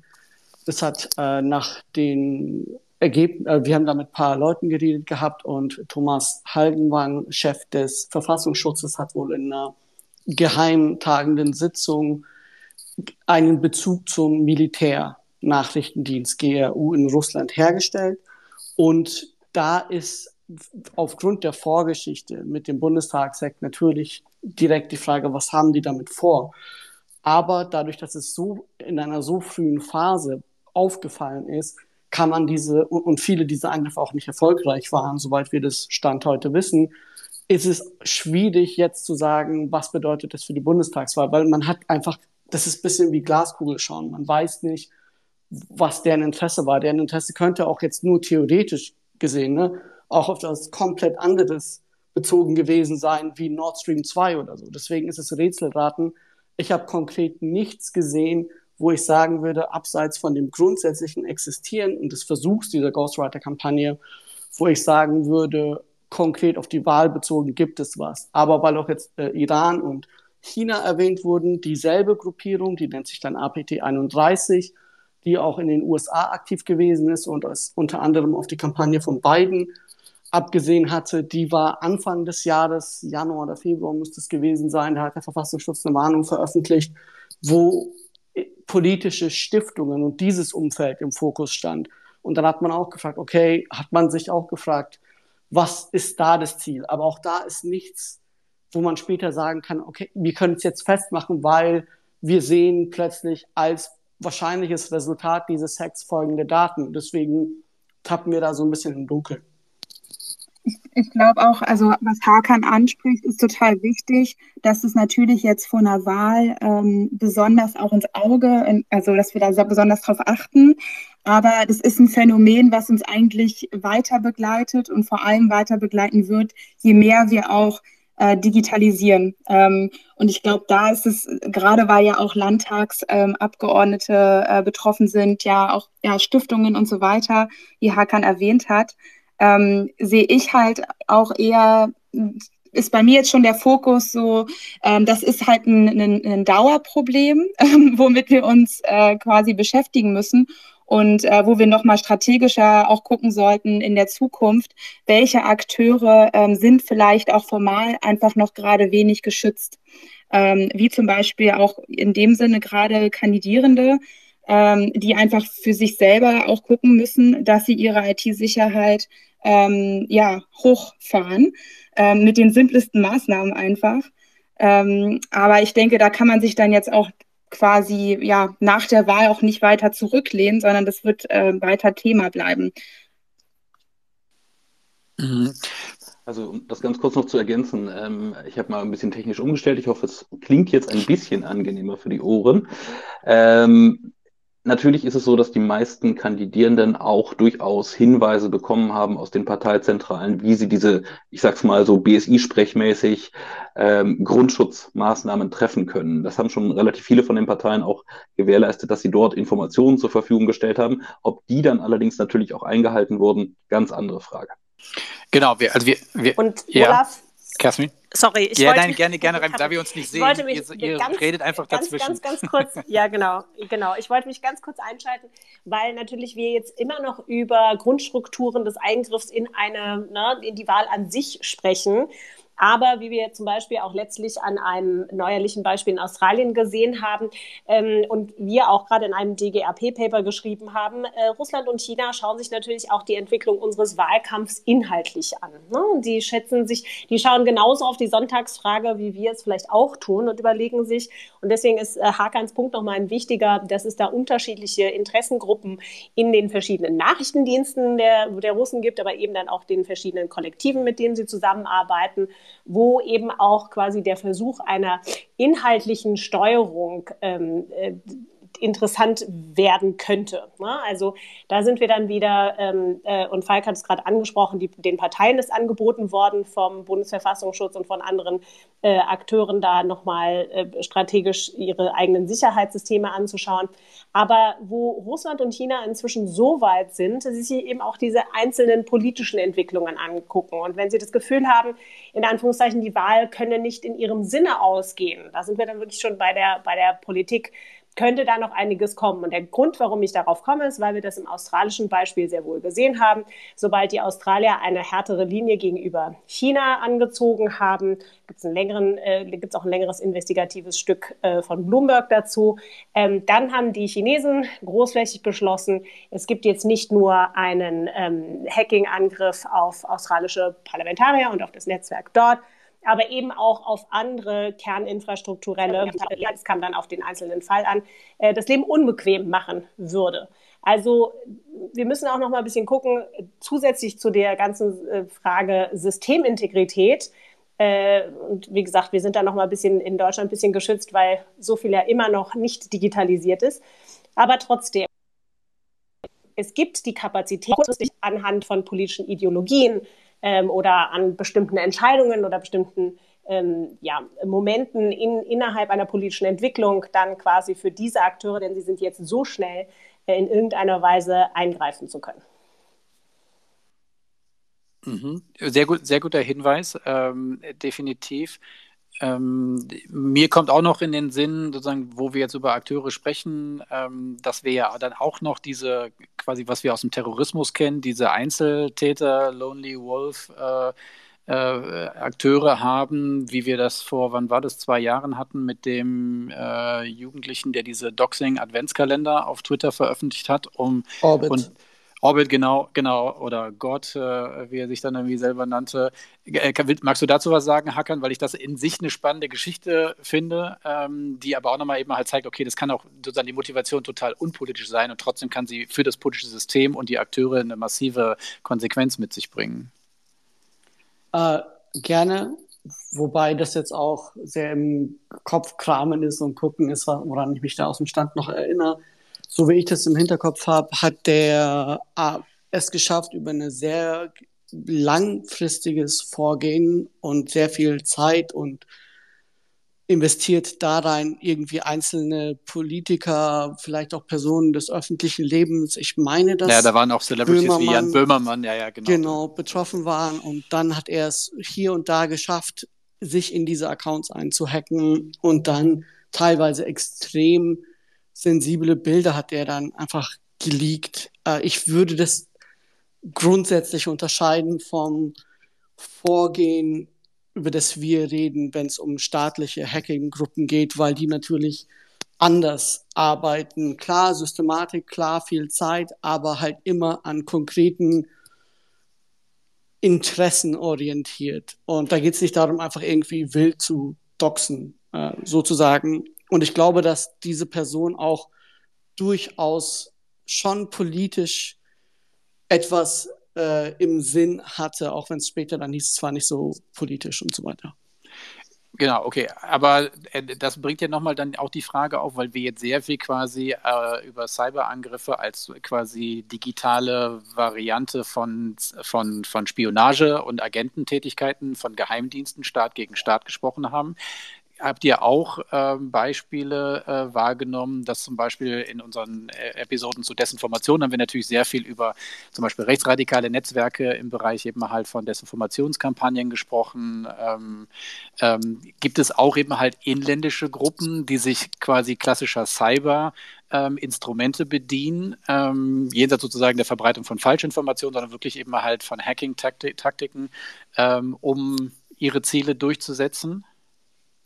das hat äh, nach den Ergebnissen, äh, wir haben da mit ein paar Leuten geredet gehabt und Thomas Haldenwang, Chef des Verfassungsschutzes, hat wohl in einer geheimtagenden Sitzung einen Bezug zum Militär Nachrichtendienst GRU in Russland hergestellt. Und da ist aufgrund der Vorgeschichte mit dem Bundestagsakt natürlich direkt die Frage, was haben die damit vor? Aber dadurch, dass es so in einer so frühen Phase aufgefallen ist, kann man diese und viele dieser Angriffe auch nicht erfolgreich waren, soweit wir das Stand heute wissen, ist es schwierig jetzt zu sagen, was bedeutet das für die Bundestagswahl, weil man hat einfach, das ist ein bisschen wie Glaskugel schauen. Man weiß nicht, was deren Interesse war. Deren Interesse könnte auch jetzt nur theoretisch gesehen, ne, auch auf das komplett anderes bezogen gewesen sein, wie Nord Stream 2 oder so. Deswegen ist es Rätselraten. Ich habe konkret nichts gesehen, wo ich sagen würde, abseits von dem grundsätzlichen Existieren und des Versuchs dieser Ghostwriter-Kampagne, wo ich sagen würde, konkret auf die Wahl bezogen gibt es was. Aber weil auch jetzt äh, Iran und China erwähnt wurden, dieselbe Gruppierung, die nennt sich dann APT 31, die auch in den USA aktiv gewesen ist und es unter anderem auf die Kampagne von Biden abgesehen hatte, die war Anfang des Jahres, Januar oder Februar müsste es gewesen sein, da hat der Verfassungsschutz eine Warnung veröffentlicht, wo politische Stiftungen und dieses Umfeld im Fokus stand. Und dann hat man auch gefragt, okay, hat man sich auch gefragt, was ist da das Ziel? Aber auch da ist nichts, wo man später sagen kann, okay, wir können es jetzt festmachen, weil wir sehen plötzlich als wahrscheinliches Resultat dieses Hacks folgende Daten. Deswegen tappen wir da so ein bisschen im Dunkeln. Ich, ich glaube auch, also was Hakan anspricht, ist total wichtig, dass es natürlich jetzt vor einer Wahl ähm, besonders auch ins Auge, in, also dass wir da besonders drauf achten. Aber das ist ein Phänomen, was uns eigentlich weiter begleitet und vor allem weiter begleiten wird, je mehr wir auch äh, digitalisieren. Ähm, und ich glaube, da ist es, gerade weil ja auch Landtagsabgeordnete ähm, äh, betroffen sind, ja auch ja, Stiftungen und so weiter, wie Hakan erwähnt hat, ähm, sehe ich halt auch eher, ist bei mir jetzt schon der Fokus so, ähm, das ist halt ein, ein, ein Dauerproblem, <laughs> womit wir uns äh, quasi beschäftigen müssen und äh, wo wir nochmal strategischer auch gucken sollten in der Zukunft, welche Akteure ähm, sind vielleicht auch formal einfach noch gerade wenig geschützt. Ähm, wie zum Beispiel auch in dem Sinne gerade Kandidierende, ähm, die einfach für sich selber auch gucken müssen, dass sie ihre IT-Sicherheit ähm, ja, hochfahren, ähm, mit den simplesten Maßnahmen einfach. Ähm, aber ich denke, da kann man sich dann jetzt auch quasi ja nach der Wahl auch nicht weiter zurücklehnen, sondern das wird äh, weiter Thema bleiben. Mhm. Also um das ganz kurz noch zu ergänzen, ähm, ich habe mal ein bisschen technisch umgestellt. Ich hoffe, es klingt jetzt ein bisschen angenehmer für die Ohren. Ähm, Natürlich ist es so, dass die meisten Kandidierenden auch durchaus Hinweise bekommen haben aus den Parteizentralen, wie sie diese, ich sag's mal so BSI-sprechmäßig, ähm, Grundschutzmaßnahmen treffen können. Das haben schon relativ viele von den Parteien auch gewährleistet, dass sie dort Informationen zur Verfügung gestellt haben. Ob die dann allerdings natürlich auch eingehalten wurden, ganz andere Frage. Genau, wir, also wir, wir und ja. Olaf, Kasmin? Sorry, ich ja, wollte nein, gerne, gerne rein, da wir uns nicht sehen. Mich, ihr, ihr ganz, redet einfach ganz, dazwischen. Ganz, ganz kurz, <laughs> ja, genau, genau. Ich wollte mich ganz kurz einschalten, weil natürlich wir jetzt immer noch über Grundstrukturen des Eingriffs in eine, ne, in die Wahl an sich sprechen. Aber wie wir zum Beispiel auch letztlich an einem neuerlichen Beispiel in Australien gesehen haben ähm, und wir auch gerade in einem DGAP-Paper geschrieben haben, äh, Russland und China schauen sich natürlich auch die Entwicklung unseres Wahlkampfs inhaltlich an. Ne? Die schätzen sich, die schauen genauso auf die Sonntagsfrage, wie wir es vielleicht auch tun und überlegen sich. Und deswegen ist äh, Hakans Punkt nochmal ein wichtiger, dass es da unterschiedliche Interessengruppen in den verschiedenen Nachrichtendiensten der, der Russen gibt, aber eben dann auch den verschiedenen Kollektiven, mit denen sie zusammenarbeiten wo eben auch quasi der Versuch einer inhaltlichen Steuerung ähm, äh, interessant werden könnte. Ne? Also da sind wir dann wieder, ähm, äh, und Falk hat es gerade angesprochen, die, den Parteien ist angeboten worden vom Bundesverfassungsschutz und von anderen äh, Akteuren, da nochmal äh, strategisch ihre eigenen Sicherheitssysteme anzuschauen. Aber wo Russland und China inzwischen so weit sind, dass sie sich eben auch diese einzelnen politischen Entwicklungen angucken. Und wenn sie das Gefühl haben, in Anführungszeichen, die Wahl könne nicht in ihrem Sinne ausgehen, da sind wir dann wirklich schon bei der, bei der Politik könnte da noch einiges kommen. Und der Grund, warum ich darauf komme, ist, weil wir das im australischen Beispiel sehr wohl gesehen haben. Sobald die Australier eine härtere Linie gegenüber China angezogen haben, gibt es äh, auch ein längeres investigatives Stück äh, von Bloomberg dazu. Ähm, dann haben die Chinesen großflächig beschlossen, es gibt jetzt nicht nur einen ähm, Hacking-Angriff auf australische Parlamentarier und auf das Netzwerk dort, aber eben auch auf andere kerninfrastrukturelle, es kam dann auf den einzelnen Fall an, äh, das Leben unbequem machen würde. Also wir müssen auch noch mal ein bisschen gucken, zusätzlich zu der ganzen äh, Frage Systemintegrität. Äh, und wie gesagt, wir sind da noch mal ein bisschen in Deutschland ein bisschen geschützt, weil so viel ja immer noch nicht digitalisiert ist. Aber trotzdem, es gibt die Kapazität, anhand von politischen Ideologien ähm, oder an bestimmten Entscheidungen oder bestimmten ähm, ja, Momenten in, innerhalb einer politischen Entwicklung dann quasi für diese Akteure, denn sie sind jetzt so schnell, äh, in irgendeiner Weise eingreifen zu können. Mhm. Sehr gut, sehr guter Hinweis, ähm, definitiv. Ähm, mir kommt auch noch in den Sinn, sozusagen, wo wir jetzt über Akteure sprechen, ähm, dass wir ja dann auch noch diese, quasi, was wir aus dem Terrorismus kennen, diese Einzeltäter, Lonely Wolf, äh, äh, Akteure haben, wie wir das vor, wann war das, zwei Jahren hatten, mit dem äh, Jugendlichen, der diese Doxing-Adventskalender auf Twitter veröffentlicht hat, um Orbit. und Orbit, genau, genau, oder Gott, äh, wie er sich dann irgendwie selber nannte. Äh, magst du dazu was sagen, Hackern? Weil ich das in sich eine spannende Geschichte finde, ähm, die aber auch nochmal eben halt zeigt, okay, das kann auch sozusagen die Motivation total unpolitisch sein und trotzdem kann sie für das politische System und die Akteure eine massive Konsequenz mit sich bringen. Äh, gerne, wobei das jetzt auch sehr im Kopf kramen ist und gucken ist, woran ich mich da aus dem Stand noch erinnere so wie ich das im Hinterkopf habe, hat der äh, es geschafft, über ein sehr langfristiges Vorgehen und sehr viel Zeit und investiert da rein irgendwie einzelne Politiker, vielleicht auch Personen des öffentlichen Lebens. Ich meine, dass ja, da waren auch Celebrities Böhmermann, wie Jan Böhmermann, ja, ja, genau. Genau, betroffen waren und dann hat er es hier und da geschafft, sich in diese Accounts einzuhacken und dann teilweise extrem sensible Bilder hat er dann einfach geleakt. Äh, ich würde das grundsätzlich unterscheiden vom Vorgehen, über das wir reden, wenn es um staatliche Hacking-Gruppen geht, weil die natürlich anders arbeiten. Klar, Systematik, klar, viel Zeit, aber halt immer an konkreten Interessen orientiert. Und da geht es nicht darum, einfach irgendwie wild zu doxen, äh, sozusagen. Und ich glaube, dass diese Person auch durchaus schon politisch etwas äh, im Sinn hatte, auch wenn es später dann hieß, es war nicht so politisch und so weiter. Genau, okay. Aber äh, das bringt ja nochmal dann auch die Frage auf, weil wir jetzt sehr viel quasi äh, über Cyberangriffe als quasi digitale Variante von, von, von Spionage und Agententätigkeiten von Geheimdiensten Staat gegen Staat gesprochen haben habt ihr auch ähm, Beispiele äh, wahrgenommen, dass zum Beispiel in unseren äh, Episoden zu Desinformation haben wir natürlich sehr viel über zum Beispiel rechtsradikale Netzwerke im Bereich eben halt von Desinformationskampagnen gesprochen. Ähm, ähm, gibt es auch eben halt inländische Gruppen, die sich quasi klassischer Cyber ähm, Instrumente bedienen, ähm, jenseits sozusagen der Verbreitung von Falschinformationen, sondern wirklich eben halt von Hacking-Taktiken, ähm, um ihre Ziele durchzusetzen?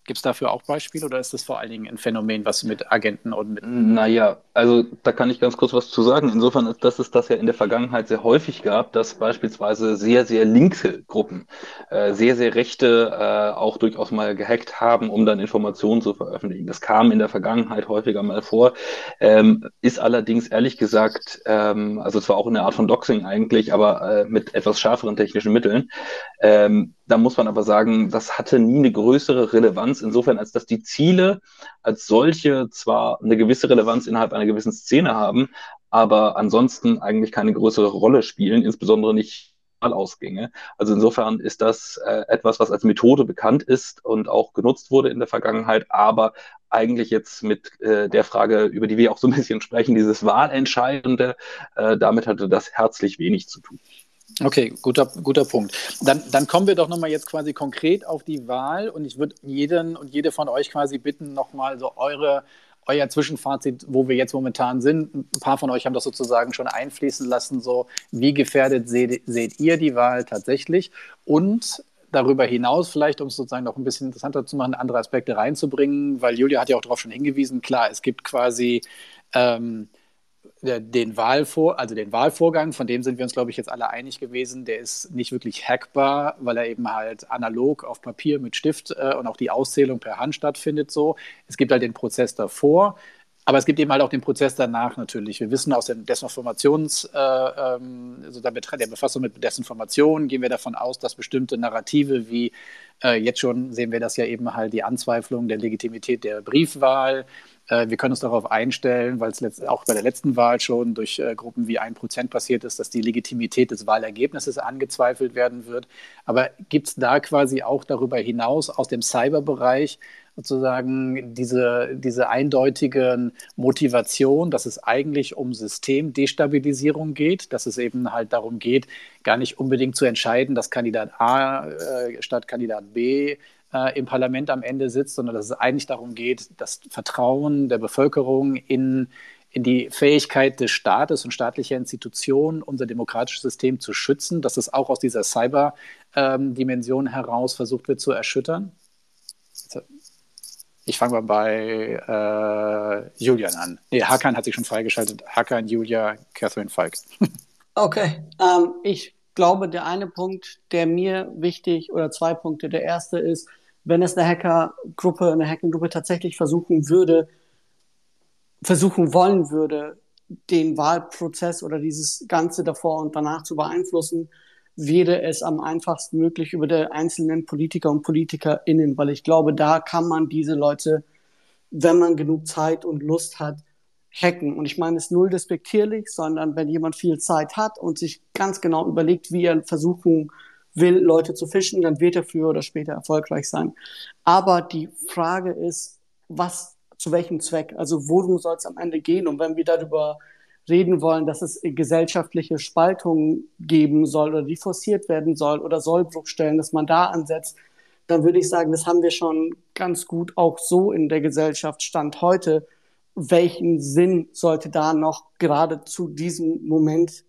Gibt es dafür auch Beispiele oder ist das vor allen Dingen ein Phänomen, was mit Agenten und mit. Naja, also da kann ich ganz kurz was zu sagen. Insofern ist dass es das ja in der Vergangenheit sehr häufig gab, dass beispielsweise sehr, sehr linke Gruppen äh, sehr, sehr rechte äh, auch durchaus mal gehackt haben, um dann Informationen zu veröffentlichen. Das kam in der Vergangenheit häufiger mal vor, ähm, ist allerdings ehrlich gesagt, ähm, also zwar auch eine Art von Doxing eigentlich, aber äh, mit etwas schärferen technischen Mitteln. Ähm, da muss man aber sagen, das hatte nie eine größere Relevanz, insofern als dass die Ziele als solche zwar eine gewisse Relevanz innerhalb einer gewissen Szene haben, aber ansonsten eigentlich keine größere Rolle spielen, insbesondere nicht Ausgänge. Also insofern ist das äh, etwas, was als Methode bekannt ist und auch genutzt wurde in der Vergangenheit, aber eigentlich jetzt mit äh, der Frage, über die wir auch so ein bisschen sprechen, dieses Wahlentscheidende, äh, damit hatte das herzlich wenig zu tun. Okay, guter, guter Punkt. Dann, dann kommen wir doch nochmal jetzt quasi konkret auf die Wahl und ich würde jeden und jede von euch quasi bitten, nochmal so eure, euer Zwischenfazit, wo wir jetzt momentan sind. Ein paar von euch haben das sozusagen schon einfließen lassen, so wie gefährdet seht, seht ihr die Wahl tatsächlich und darüber hinaus vielleicht, um es sozusagen noch ein bisschen interessanter zu machen, andere Aspekte reinzubringen, weil Julia hat ja auch darauf schon hingewiesen, klar, es gibt quasi ähm, den Wahlvor also den Wahlvorgang, von dem sind wir uns, glaube ich, jetzt alle einig gewesen, der ist nicht wirklich hackbar, weil er eben halt analog auf Papier mit Stift äh, und auch die Auszählung per Hand stattfindet so. Es gibt halt den Prozess davor, aber es gibt eben halt auch den Prozess danach natürlich. Wir wissen aus den Desinformations, äh, ähm, also der, der Befassung mit Desinformation, gehen wir davon aus, dass bestimmte Narrative wie äh, jetzt schon sehen wir das ja eben halt die Anzweiflung der Legitimität der Briefwahl, Äh, wir können uns darauf einstellen, weil es auch bei der letzten Wahl schon durch äh, Gruppen wie 1% passiert ist, dass die Legitimität des Wahlergebnisses angezweifelt werden wird. Aber gibt es da quasi auch darüber hinaus aus dem Cyberbereich sozusagen diese, diese eindeutige Motivation, dass es eigentlich um Systemdestabilisierung geht, dass es eben halt darum geht, gar nicht unbedingt zu entscheiden, dass Kandidat A äh, statt Kandidat B äh, im Parlament am Ende sitzt, sondern dass es eigentlich darum geht, das Vertrauen der Bevölkerung in, in die Fähigkeit des Staates und staatlicher Institutionen, unser demokratisches System zu schützen, dass es auch aus dieser Cyber-Dimension ähm, heraus versucht wird zu erschüttern? Ich fange mal bei äh, Julian an. Nee, Hakan hat sich schon freigeschaltet. Hakan, Julia, Catherine Falk. <laughs> okay. Ähm, ich glaube, der eine Punkt, der mir wichtig, oder zwei Punkte. Der erste ist, wenn es eine Hackergruppe, eine Hackergruppe tatsächlich versuchen würde, versuchen wollen würde, den Wahlprozess oder dieses Ganze davor und danach zu beeinflussen, wäre es am einfachsten möglich über die einzelnen Politiker und PolitikerInnen, weil ich glaube, da kann man diese Leute, wenn man genug Zeit und Lust hat, hacken. Und ich meine es null despektierlich, sondern wenn jemand viel Zeit hat und sich ganz genau überlegt, wie er versuchen will, Leute zu fischen, dann wird er früher oder später erfolgreich sein. Aber die Frage ist, was, zu welchem Zweck? Also worum soll es am Ende gehen? Und wenn wir darüber reden wollen, dass es gesellschaftliche Spaltungen geben soll oder die forciert werden soll oder Sollbruchstellen, dass man da ansetzt, dann würde ich sagen, das haben wir schon ganz gut auch so in der Gesellschaft Stand heute. Welchen Sinn sollte da noch gerade zu diesem Moment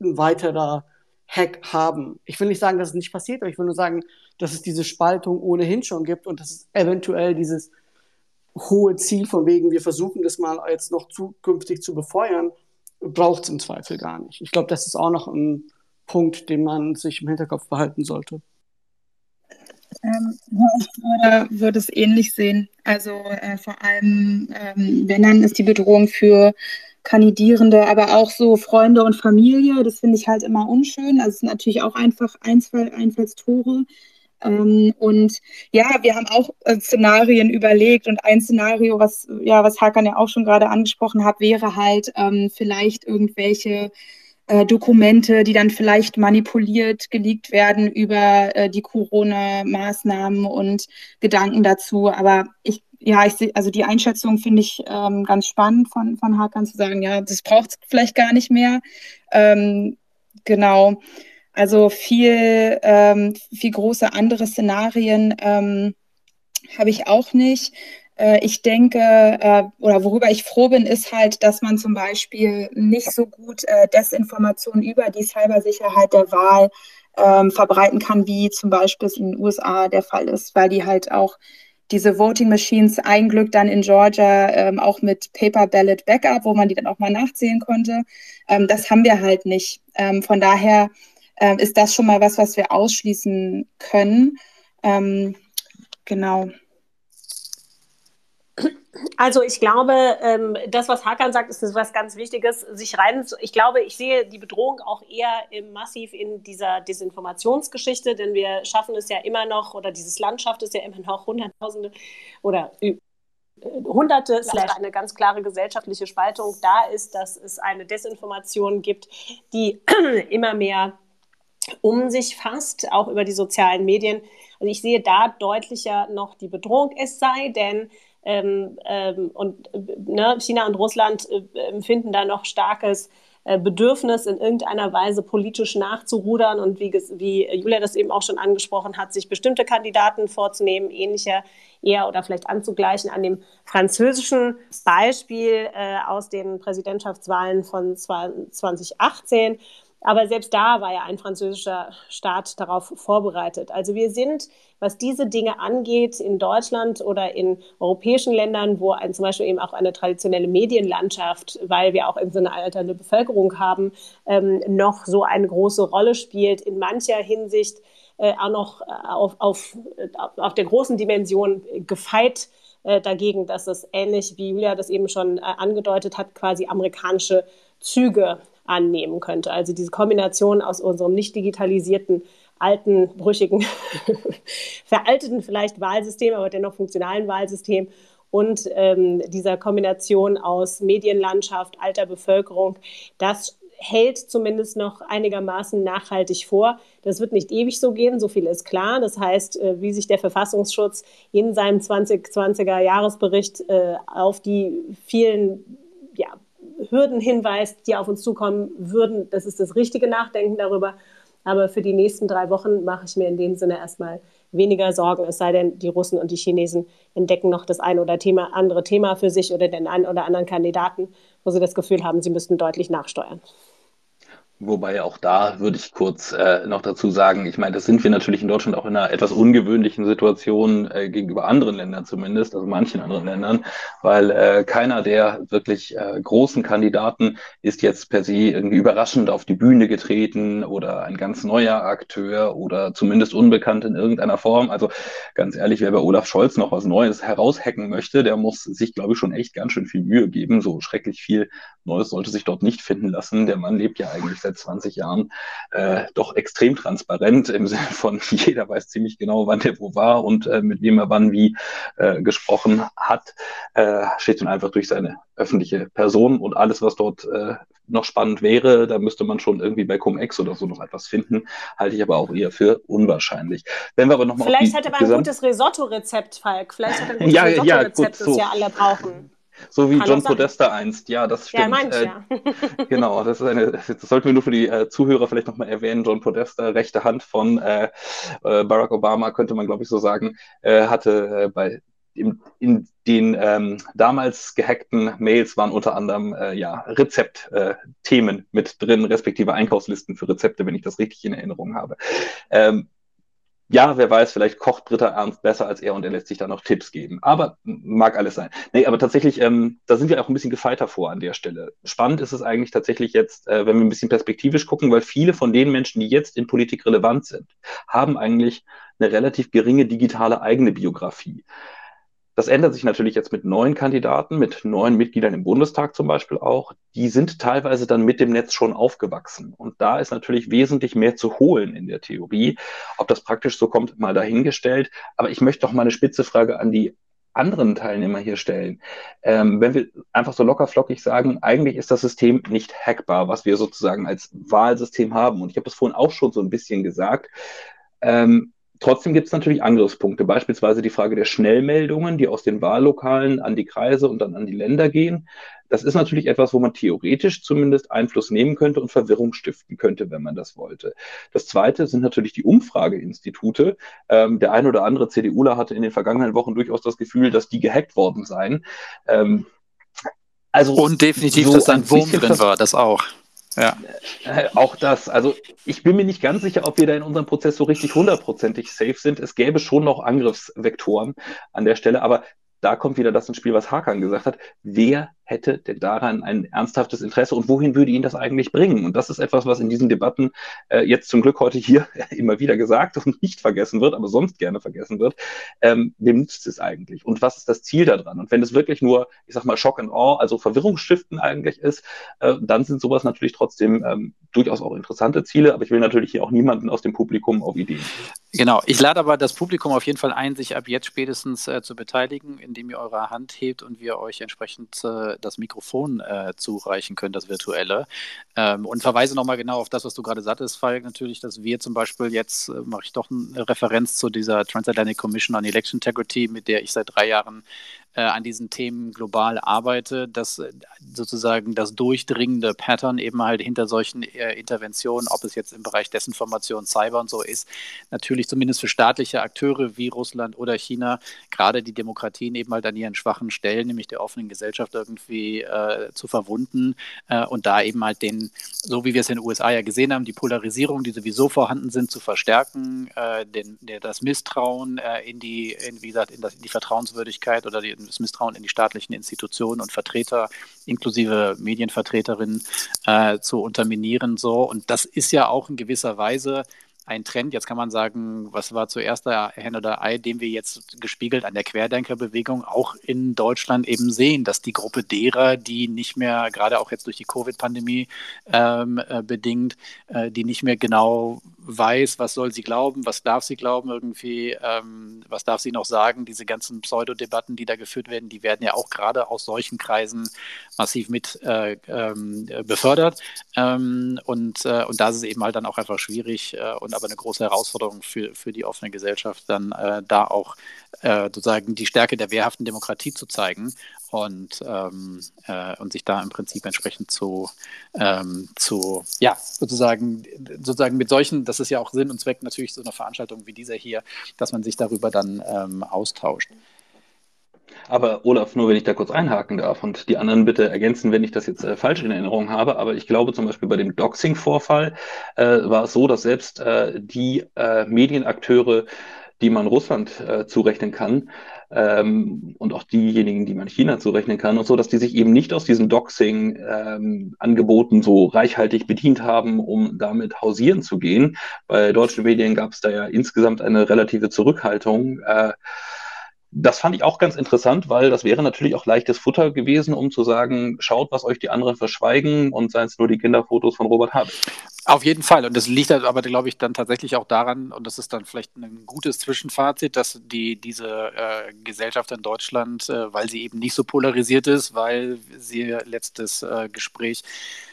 ein weiterer Hack haben? Ich will nicht sagen, dass es nicht passiert, aber ich will nur sagen, dass es diese Spaltung ohnehin schon gibt und dass es eventuell dieses hohe Ziel von wegen, wir versuchen das mal jetzt noch zukünftig zu befeuern, braucht es im Zweifel gar nicht. Ich glaube, das ist auch noch ein Punkt, den man sich im Hinterkopf behalten sollte. Ähm, ich würde, es ähnlich sehen. Also äh, vor allem, ähm, wenn dann ist die Bedrohung für Kandidierende, aber auch so Freunde und Familie. Das finde ich halt immer unschön. Also es sind natürlich auch einfach Einfall, Einfallstore. Ähm, und ja, wir haben auch äh, Szenarien überlegt und ein Szenario, was ja, was Hakan ja auch schon gerade angesprochen hat, wäre halt ähm, vielleicht irgendwelche äh, Dokumente, die dann vielleicht manipuliert geleakt werden über äh, die Corona-Maßnahmen und Gedanken dazu. Aber ich ja, ich sehe, also die Einschätzung finde ich ähm, ganz spannend von, von Hakan zu sagen, ja, das braucht es vielleicht gar nicht mehr. Ähm, genau. Also viel, ähm, viel große andere Szenarien ähm, habe ich auch nicht. Äh, ich denke, äh, oder worüber ich froh bin, ist halt, dass man zum Beispiel nicht so gut äh, Desinformation über die Cybersicherheit der Wahl ähm, verbreiten kann, wie zum Beispiel es in den USA der Fall ist, weil die halt auch diese Voting Machines ein Glück dann in Georgia ähm, auch mit Paper Ballot Backup, wo man die dann auch mal nachzählen konnte. Ähm, das haben wir halt nicht. Ähm, von daher äh, ist das schon mal was, was wir ausschließen können. Ähm, genau. Also ich glaube, ähm, das, was Hakan sagt, ist was ganz Wichtiges, sich rein. Ich glaube, ich sehe die Bedrohung auch eher massiv in dieser Desinformationsgeschichte, denn wir schaffen es ja immer noch, oder dieses Land schafft es ja immer noch Hunderttausende oder Hunderte, slash eine ganz klare gesellschaftliche Spaltung da ist, dass es eine Desinformation gibt, die <clears throat> immer mehr um sich fasst, auch über die sozialen Medien. Also ich sehe da deutlicher noch die Bedrohung, es sei denn, ähm, ähm, und ne, China und Russland äh, empfinden da noch starkes äh, Bedürfnis, in irgendeiner Weise politisch nachzurudern. Und wie, wie Julia das eben auch schon angesprochen hat, sich bestimmte Kandidaten vorzunehmen, ähnlicher eher oder vielleicht anzugleichen an dem französischen Beispiel äh, aus den Präsidentschaftswahlen von 2018 aber selbst da war ja ein französischer Staat darauf vorbereitet. Also wir sind, was diese Dinge angeht, in Deutschland oder in europäischen Ländern, wo ein, zum Beispiel eben auch eine traditionelle Medienlandschaft, weil wir auch in so eine alternde Bevölkerung haben, ähm, noch so eine große Rolle spielt, in mancher Hinsicht äh, auch noch äh, auf, auf, auf der großen Dimension gefeit äh, dagegen, dass es ähnlich, wie Julia das eben schon äh, angedeutet hat, quasi amerikanische Züge annehmen könnte. Also diese Kombination aus unserem nicht digitalisierten, alten, brüchigen, <laughs> veralteten vielleicht Wahlsystem, aber dennoch funktionalen Wahlsystem und ähm, dieser Kombination aus Medienlandschaft, alter Bevölkerung, das hält zumindest noch einigermaßen nachhaltig vor. Das wird nicht ewig so gehen, so viel ist klar. Das heißt, äh, wie sich der Verfassungsschutz in seinem 2020er Jahresbericht äh, auf die vielen Hürden hinweist, die auf uns zukommen würden, das ist das richtige Nachdenken darüber. Aber für die nächsten drei Wochen mache ich mir in dem Sinne erstmal weniger Sorgen, es sei denn, die Russen und die Chinesen entdecken noch das ein oder Thema, andere Thema für sich oder den einen oder anderen Kandidaten, wo sie das Gefühl haben, sie müssten deutlich nachsteuern. Wobei auch da würde ich kurz äh, noch dazu sagen, ich meine, das sind wir natürlich in Deutschland auch in einer etwas ungewöhnlichen Situation äh, gegenüber anderen Ländern zumindest, also manchen anderen Ländern, weil äh, keiner der wirklich äh, großen Kandidaten ist jetzt per se irgendwie überraschend auf die Bühne getreten oder ein ganz neuer Akteur oder zumindest unbekannt in irgendeiner Form. Also ganz ehrlich, wer bei Olaf Scholz noch was Neues heraushacken möchte, der muss sich, glaube ich, schon echt ganz schön viel Mühe geben. So schrecklich viel Neues sollte sich dort nicht finden lassen. Der Mann lebt ja eigentlich seit 20 Jahren äh, doch extrem transparent im <laughs> Sinne von jeder weiß ziemlich genau, wann der wo war und äh, mit wem er wann wie äh, gesprochen hat, äh, steht und einfach durch seine öffentliche Person und alles, was dort äh, noch spannend wäre, da müsste man schon irgendwie bei Cum-Ex oder so noch etwas finden, halte ich aber auch eher für unwahrscheinlich. Wenn wir aber noch mal Vielleicht hat er aber ein gutes Risotto-Rezept, Falk. Vielleicht hat er ein <laughs> gutes ja, Risotto-Rezept, ja, das so. wir alle brauchen. So wie Kann John Podesta einst, ja, das stimmt. Ja, manch, ja. Äh, genau, das ist eine, das sollten wir nur für die äh, Zuhörer vielleicht nochmal erwähnen. John Podesta, rechte Hand von äh, äh Barack Obama, könnte man glaube ich so sagen, äh, hatte äh, bei in, in den ähm, damals gehackten Mails waren unter anderem äh, ja, Rezeptthemen äh, mit drin, respektive Einkaufslisten für Rezepte, wenn ich das richtig in Erinnerung habe. Ähm, ja, wer weiß, vielleicht kocht Britta Ernst besser als er und er lässt sich da noch Tipps geben. Aber mag alles sein. Nee, aber tatsächlich, ähm, da sind wir auch ein bisschen gefeiter vor an der Stelle. Spannend ist es eigentlich tatsächlich jetzt, äh, wenn wir ein bisschen perspektivisch gucken, weil viele von den Menschen, die jetzt in Politik relevant sind, haben eigentlich eine relativ geringe digitale eigene Biografie. Das ändert sich natürlich jetzt mit neuen Kandidaten, mit neuen Mitgliedern im Bundestag zum Beispiel auch. Die sind teilweise dann mit dem Netz schon aufgewachsen. Und da ist natürlich wesentlich mehr zu holen in der Theorie. Ob das praktisch so kommt, mal dahingestellt. Aber ich möchte doch mal eine spitze Frage an die anderen Teilnehmer hier stellen. Ähm, wenn wir einfach so lockerflockig sagen, eigentlich ist das System nicht hackbar, was wir sozusagen als Wahlsystem haben. Und ich habe das vorhin auch schon so ein bisschen gesagt. Ähm, Trotzdem gibt es natürlich Angriffspunkte, beispielsweise die Frage der Schnellmeldungen, die aus den Wahllokalen an die Kreise und dann an die Länder gehen. Das ist natürlich etwas, wo man theoretisch zumindest Einfluss nehmen könnte und Verwirrung stiften könnte, wenn man das wollte. Das Zweite sind natürlich die Umfrageinstitute. Ähm, der ein oder andere CDUler hatte in den vergangenen Wochen durchaus das Gefühl, dass die gehackt worden seien. Ähm, also und definitiv, so dass da ein Wurm drin war, das auch. Ja. Äh, auch das, also ich bin mir nicht ganz sicher, ob wir da in unserem Prozess so richtig hundertprozentig safe sind. Es gäbe schon noch Angriffsvektoren an der Stelle, aber da kommt wieder das ins Spiel, was Hakan gesagt hat. Wer hätte denn daran ein ernsthaftes Interesse und wohin würde ihn das eigentlich bringen? Und das ist etwas, was in diesen Debatten äh, jetzt zum Glück heute hier <laughs> immer wieder gesagt und nicht vergessen wird, aber sonst gerne vergessen wird. Ähm, wem nützt es eigentlich? Und was ist das Ziel daran? Und wenn es wirklich nur, ich sag mal, Shock and Awe, also Verwirrungsstiften eigentlich ist, äh, dann sind sowas natürlich trotzdem ähm, durchaus auch interessante Ziele, aber ich will natürlich hier auch niemanden aus dem Publikum auf Ideen. Genau, ich lade aber das Publikum auf jeden Fall ein, sich ab jetzt spätestens äh, zu beteiligen, indem ihr eure Hand hebt und wir euch entsprechend äh, das Mikrofon äh, zureichen können, das virtuelle. Ähm, und verweise nochmal genau auf das, was du gerade sagtest, Falk, natürlich, dass wir zum Beispiel jetzt, äh, mache ich doch eine Referenz zu dieser Transatlantic Commission on Election Integrity, mit der ich seit drei Jahren äh, an diesen Themen global arbeite, dass äh, sozusagen das durchdringende Pattern eben halt hinter solchen äh, Interventionen, ob es jetzt im Bereich Desinformation, Cyber und so ist, natürlich zumindest für staatliche Akteure wie Russland oder China gerade die Demokratien eben halt an ihren schwachen Stellen, nämlich der offenen Gesellschaft irgendwie äh, zu verwunden und da eben halt den, so wie wir es in den USA ja gesehen haben, die Polarisierung, die sowieso vorhanden sind, zu verstärken, den, der, das Misstrauen in die, in, wie gesagt, in, das, in die Vertrauenswürdigkeit oder die das Misstrauen in die staatlichen Institutionen und Vertreter, inklusive Medienvertreterinnen, äh, zu unterminieren. So. Und das ist ja auch in gewisser Weise ein Trend. Jetzt kann man sagen, was war zuerst der Hen oder Ei, den wir jetzt gespiegelt an der Querdenkerbewegung auch in Deutschland eben sehen, dass die Gruppe derer, die nicht mehr, gerade auch jetzt durch die Covid-Pandemie ähm, äh, bedingt, äh, die nicht mehr genau weiß, was soll sie glauben, was darf sie glauben irgendwie, ähm, was darf sie noch sagen. Diese ganzen Pseudodebatten, die da geführt werden, die werden ja auch gerade aus solchen Kreisen massiv mit äh, ähm, befördert. Ähm, und, äh, und da ist es eben halt dann auch einfach schwierig äh, und aber eine große Herausforderung für, für die offene Gesellschaft, dann äh, da auch äh, sozusagen die Stärke der wehrhaften Demokratie zu zeigen und, ähm, äh, und sich da im Prinzip entsprechend zu, ähm, zu, ja, sozusagen, sozusagen mit solchen, das ist ja auch Sinn und Zweck natürlich so einer Veranstaltung wie dieser hier, dass man sich darüber dann ähm, austauscht. Aber Olaf, nur wenn ich da kurz einhaken darf und die anderen bitte ergänzen, wenn ich das jetzt äh, falsch in Erinnerung habe. Aber ich glaube zum Beispiel bei dem Doxing-Vorfall äh, war es so, dass selbst äh, die äh, Medienakteure, die man Russland äh, zurechnen kann, ähm, und auch diejenigen, die man China zurechnen kann und so, dass die sich eben nicht aus diesen Doxing-Angeboten ähm, so reichhaltig bedient haben, um damit hausieren zu gehen. Bei deutschen Medien gab es da ja insgesamt eine relative Zurückhaltung. Das fand ich auch ganz interessant, weil das wäre natürlich auch leichtes Futter gewesen, um zu sagen, schaut, was euch die anderen verschweigen und seien es nur die Kinderfotos von Robert Habeck. Auf jeden Fall. Und das liegt aber, glaube ich, dann tatsächlich auch daran, und das ist dann vielleicht ein gutes Zwischenfazit, dass die, diese äh, Gesellschaft in Deutschland, äh, weil sie eben nicht so polarisiert ist, weil sie letztes äh, Gespräch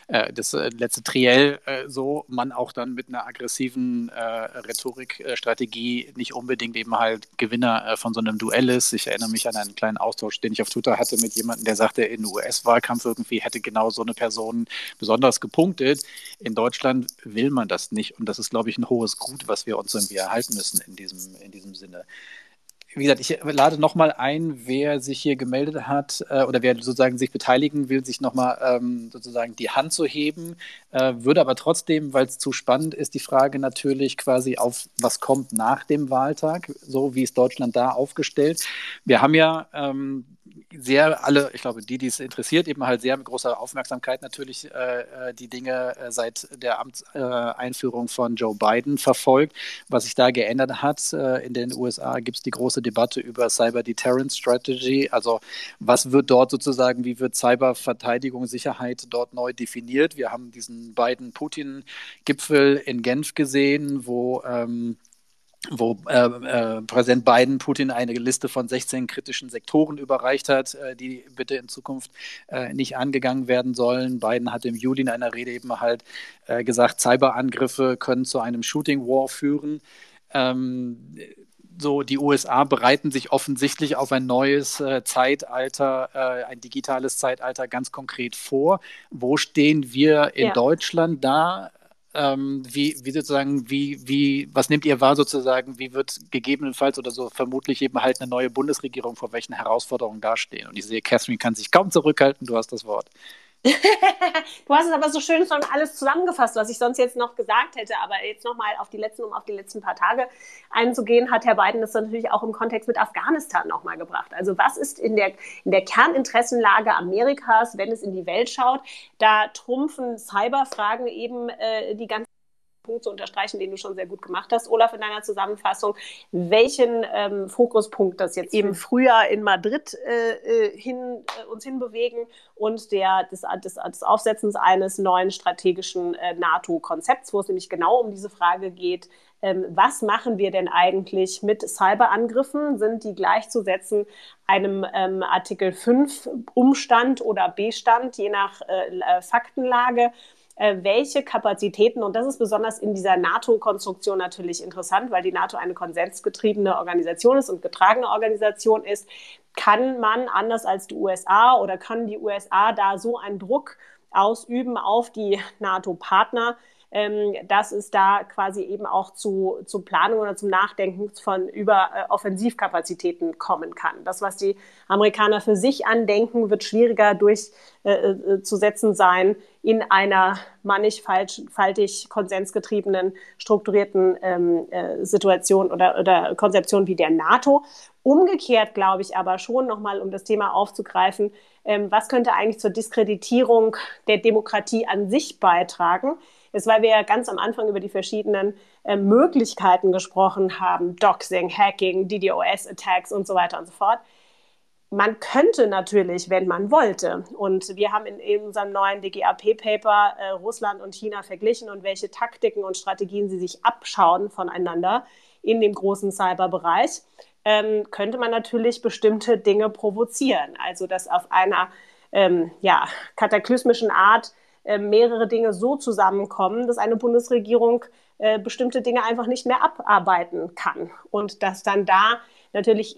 äh, das äh, letzte Triell äh, so man auch dann mit einer aggressiven Rhetorikstrategie nicht unbedingt eben halt Gewinner von so einem Duell ist. Ich erinnere mich an einen kleinen Austausch, den ich auf Twitter hatte mit jemandem, der sagte, in US-Wahlkampf irgendwie hätte genau so eine Person besonders gepunktet. In Deutschland will man das nicht und das ist, glaube ich, ein hohes Gut, was wir uns irgendwie erhalten müssen in diesem, in diesem Sinne wie gesagt, ich lade nochmal ein, wer sich hier gemeldet hat äh, oder wer sozusagen sich beteiligen will, sich nochmal ähm, sozusagen die Hand zu heben. Äh, würde aber trotzdem, weil es zu spannend ist, die Frage natürlich quasi auf, was kommt nach dem Wahltag, so wie ist Deutschland da aufgestellt. Wir haben ja ähm, sehr alle, ich glaube, die, die es interessiert, eben halt sehr mit großer Aufmerksamkeit natürlich äh, äh die Dinge äh, seit der Amtseinführung äh, von Joe Biden verfolgt. Was sich da geändert hat in den USA, gibt es die große Debatte über Cyber Deterrence Strategy. Also was wird dort sozusagen, wie wird Cyberverteidigung, Sicherheit dort neu definiert? Wir haben diesen Biden-Putin-Gipfel in Genf gesehen, wo ähm, wo äh, äh, Präsident Biden Putin eine Liste von 16 kritischen Sektoren überreicht hat, äh, die bitte in Zukunft äh, nicht angegangen werden sollen. Biden hat im Juli in einer Rede eben halt äh, gesagt, Cyberangriffe können zu einem Shooting War führen. Ähm, so, die USA bereiten sich offensichtlich auf ein neues äh, Zeitalter, äh, ein digitales Zeitalter ganz konkret vor. Wo stehen wir in ja. Deutschland da? Ähm, wie, wie sozusagen, wie, wie, was nehmt ihr wahr sozusagen, wie wird gegebenenfalls oder so vermutlich eben halt eine neue Bundesregierung vor welchen Herausforderungen dastehen? Und ich sehe, Catherine kann sich kaum zurückhalten, du hast das Wort. Du hast es aber so schön schon alles zusammengefasst, was ich sonst jetzt noch gesagt hätte. Aber jetzt nochmal auf die letzten, um auf die letzten paar Tage einzugehen, hat Herr Biden das natürlich auch im Kontext mit Afghanistan nochmal gebracht. Also was ist in der, in der Kerninteressenlage Amerikas, wenn es in die Welt schaut? Da trumpfen Cyberfragen eben äh, die ganze Punkt zu unterstreichen, den du schon sehr gut gemacht hast, Olaf, in deiner Zusammenfassung, welchen ähm, Fokuspunkt das jetzt eben früher in Madrid äh, äh, hin, äh, uns hinbewegen und der, des, des, des Aufsetzens eines neuen strategischen äh, NATO-Konzepts, wo es nämlich genau um diese Frage geht, ähm, was machen wir denn eigentlich mit Cyberangriffen? Sind die gleichzusetzen einem ähm, Artikel 5 Umstand oder Bestand, je nach äh, Faktenlage? Äh, welche Kapazitäten, und das ist besonders in dieser NATO-Konstruktion natürlich interessant, weil die NATO eine konsensgetriebene Organisation ist und getragene Organisation ist, kann man anders als die USA oder können die USA da so einen Druck ausüben auf die NATO-Partner, ähm, dass es da quasi eben auch zu, zu Planung oder zum Nachdenken von über äh, Offensivkapazitäten kommen kann. Das, was die Amerikaner für sich andenken, wird schwieriger durchzusetzen äh, äh sein in einer mannigfaltig konsensgetriebenen, strukturierten ähm, äh, Situation oder, oder Konzeption wie der NATO. Umgekehrt glaube ich aber schon nochmal, um das Thema aufzugreifen, ähm, was könnte eigentlich zur Diskreditierung der Demokratie an sich beitragen? Ist, weil wir ja ganz am Anfang über die verschiedenen äh, Möglichkeiten gesprochen haben, Doxing, Hacking, DDoS-Attacks und so weiter und so fort. man könnte natürlich, wenn man wollte. Und wir haben in, in unserem neuen DGAP-Paper äh, Russland und China verglichen und welche Taktiken und Strategien sie sich abschauen voneinander in dem großen Cyberbereich, ähm, könnte man natürlich bestimmte Dinge provozieren. Also dass auf einer ähm, ja, kataklysmischen Art äh, mehrere Dinge so zusammenkommen, dass eine Bundesregierung äh, bestimmte Dinge einfach nicht mehr abarbeiten kann. Und dass dann da natürlich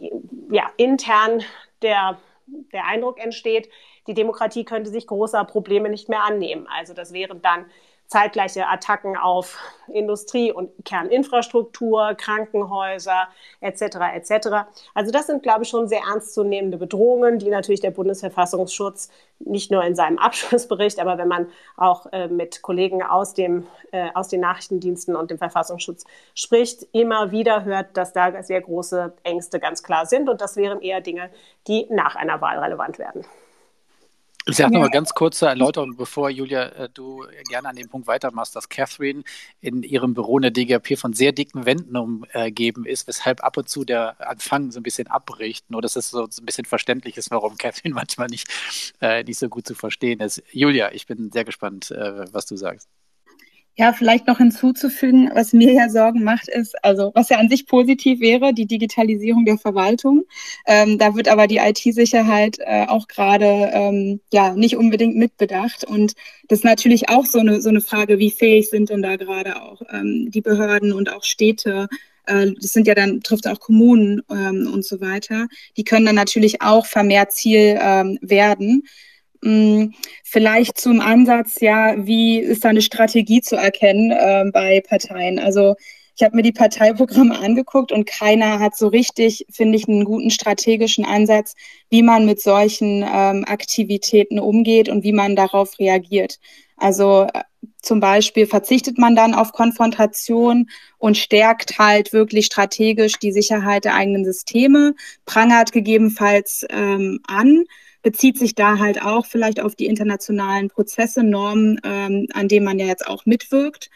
ja, intern der, der Eindruck entsteht, die Demokratie könnte sich großer Probleme nicht mehr annehmen. Also das wären dann zeitgleiche Attacken auf Industrie und Kerninfrastruktur, Krankenhäuser etc. etc. Also das sind, glaube ich, schon sehr ernstzunehmende Bedrohungen, die natürlich der Bundesverfassungsschutz nicht nur in seinem Abschlussbericht, aber wenn man auch äh, mit Kollegen aus, dem, äh, aus den Nachrichtendiensten und dem Verfassungsschutz spricht, immer wieder hört, dass da sehr große Ängste ganz klar sind. Und das wären eher Dinge, die nach einer Wahl relevant werden. Ich sage nochmal ganz kurze Erläuterung, bevor Julia, äh, du gerne an dem Punkt weitermachst, dass Catherine in ihrem Büro in der DGP von sehr dicken Wänden umgeben ist, weshalb ab und zu der Anfang so ein bisschen abbricht. Nur, dass es so ein bisschen verständlich ist, warum <laughs> Catherine manchmal nicht, äh, nicht so gut zu verstehen ist. Julia, ich bin sehr gespannt, äh, was du sagst. Ja, vielleicht noch hinzuzufügen, was mir ja Sorgen macht, ist, also was ja an sich positiv wäre, die Digitalisierung der Verwaltung. Ähm, da wird aber die IT-Sicherheit äh, auch gerade ähm, ja nicht unbedingt mitbedacht. Und das ist natürlich auch so eine, so eine Frage, wie fähig sind denn da gerade auch ähm, die Behörden und auch Städte, äh, das sind ja dann, trifft auch Kommunen ähm, und so weiter. Die können dann natürlich auch vermehrt Ziel ähm, werden. Mm, vielleicht zum Ansatz, ja, wie ist da eine Strategie zu erkennen äh, bei Parteien? Also ich habe mir die Parteiprogramme <laughs> angeguckt und keiner hat so richtig, finde ich, einen guten strategischen Ansatz, wie man mit solchen ähm, Aktivitäten umgeht und wie man darauf reagiert. Also äh, zum Beispiel verzichtet man dann auf Konfrontation und stärkt halt wirklich strategisch die Sicherheit der eigenen Systeme, prangert gegebenenfalls ähm, an bezieht sich da halt auch vielleicht auf die internationalen Prozesse, Normen, ähm, an denen man ja jetzt auch mitwirkt.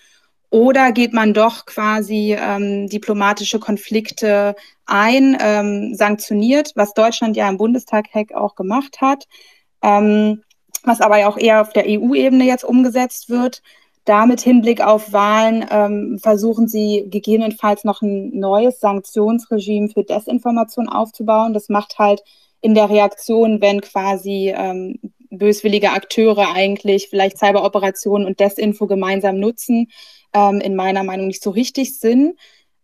Oder geht man doch quasi ähm, diplomatische Konflikte ein, ähm, sanktioniert, was Deutschland ja im Bundestag-Hack auch gemacht hat, ähm, was aber ja auch eher auf der EU-Ebene jetzt umgesetzt wird. Damit Hinblick auf Wahlen ähm, versuchen sie gegebenenfalls noch ein neues Sanktionsregime für Desinformation aufzubauen. Das macht halt in der Reaktion, wenn quasi ähm, böswillige Akteure eigentlich vielleicht Cyberoperationen und Desinfo gemeinsam nutzen, ähm, in meiner Meinung nicht so richtig Sinn.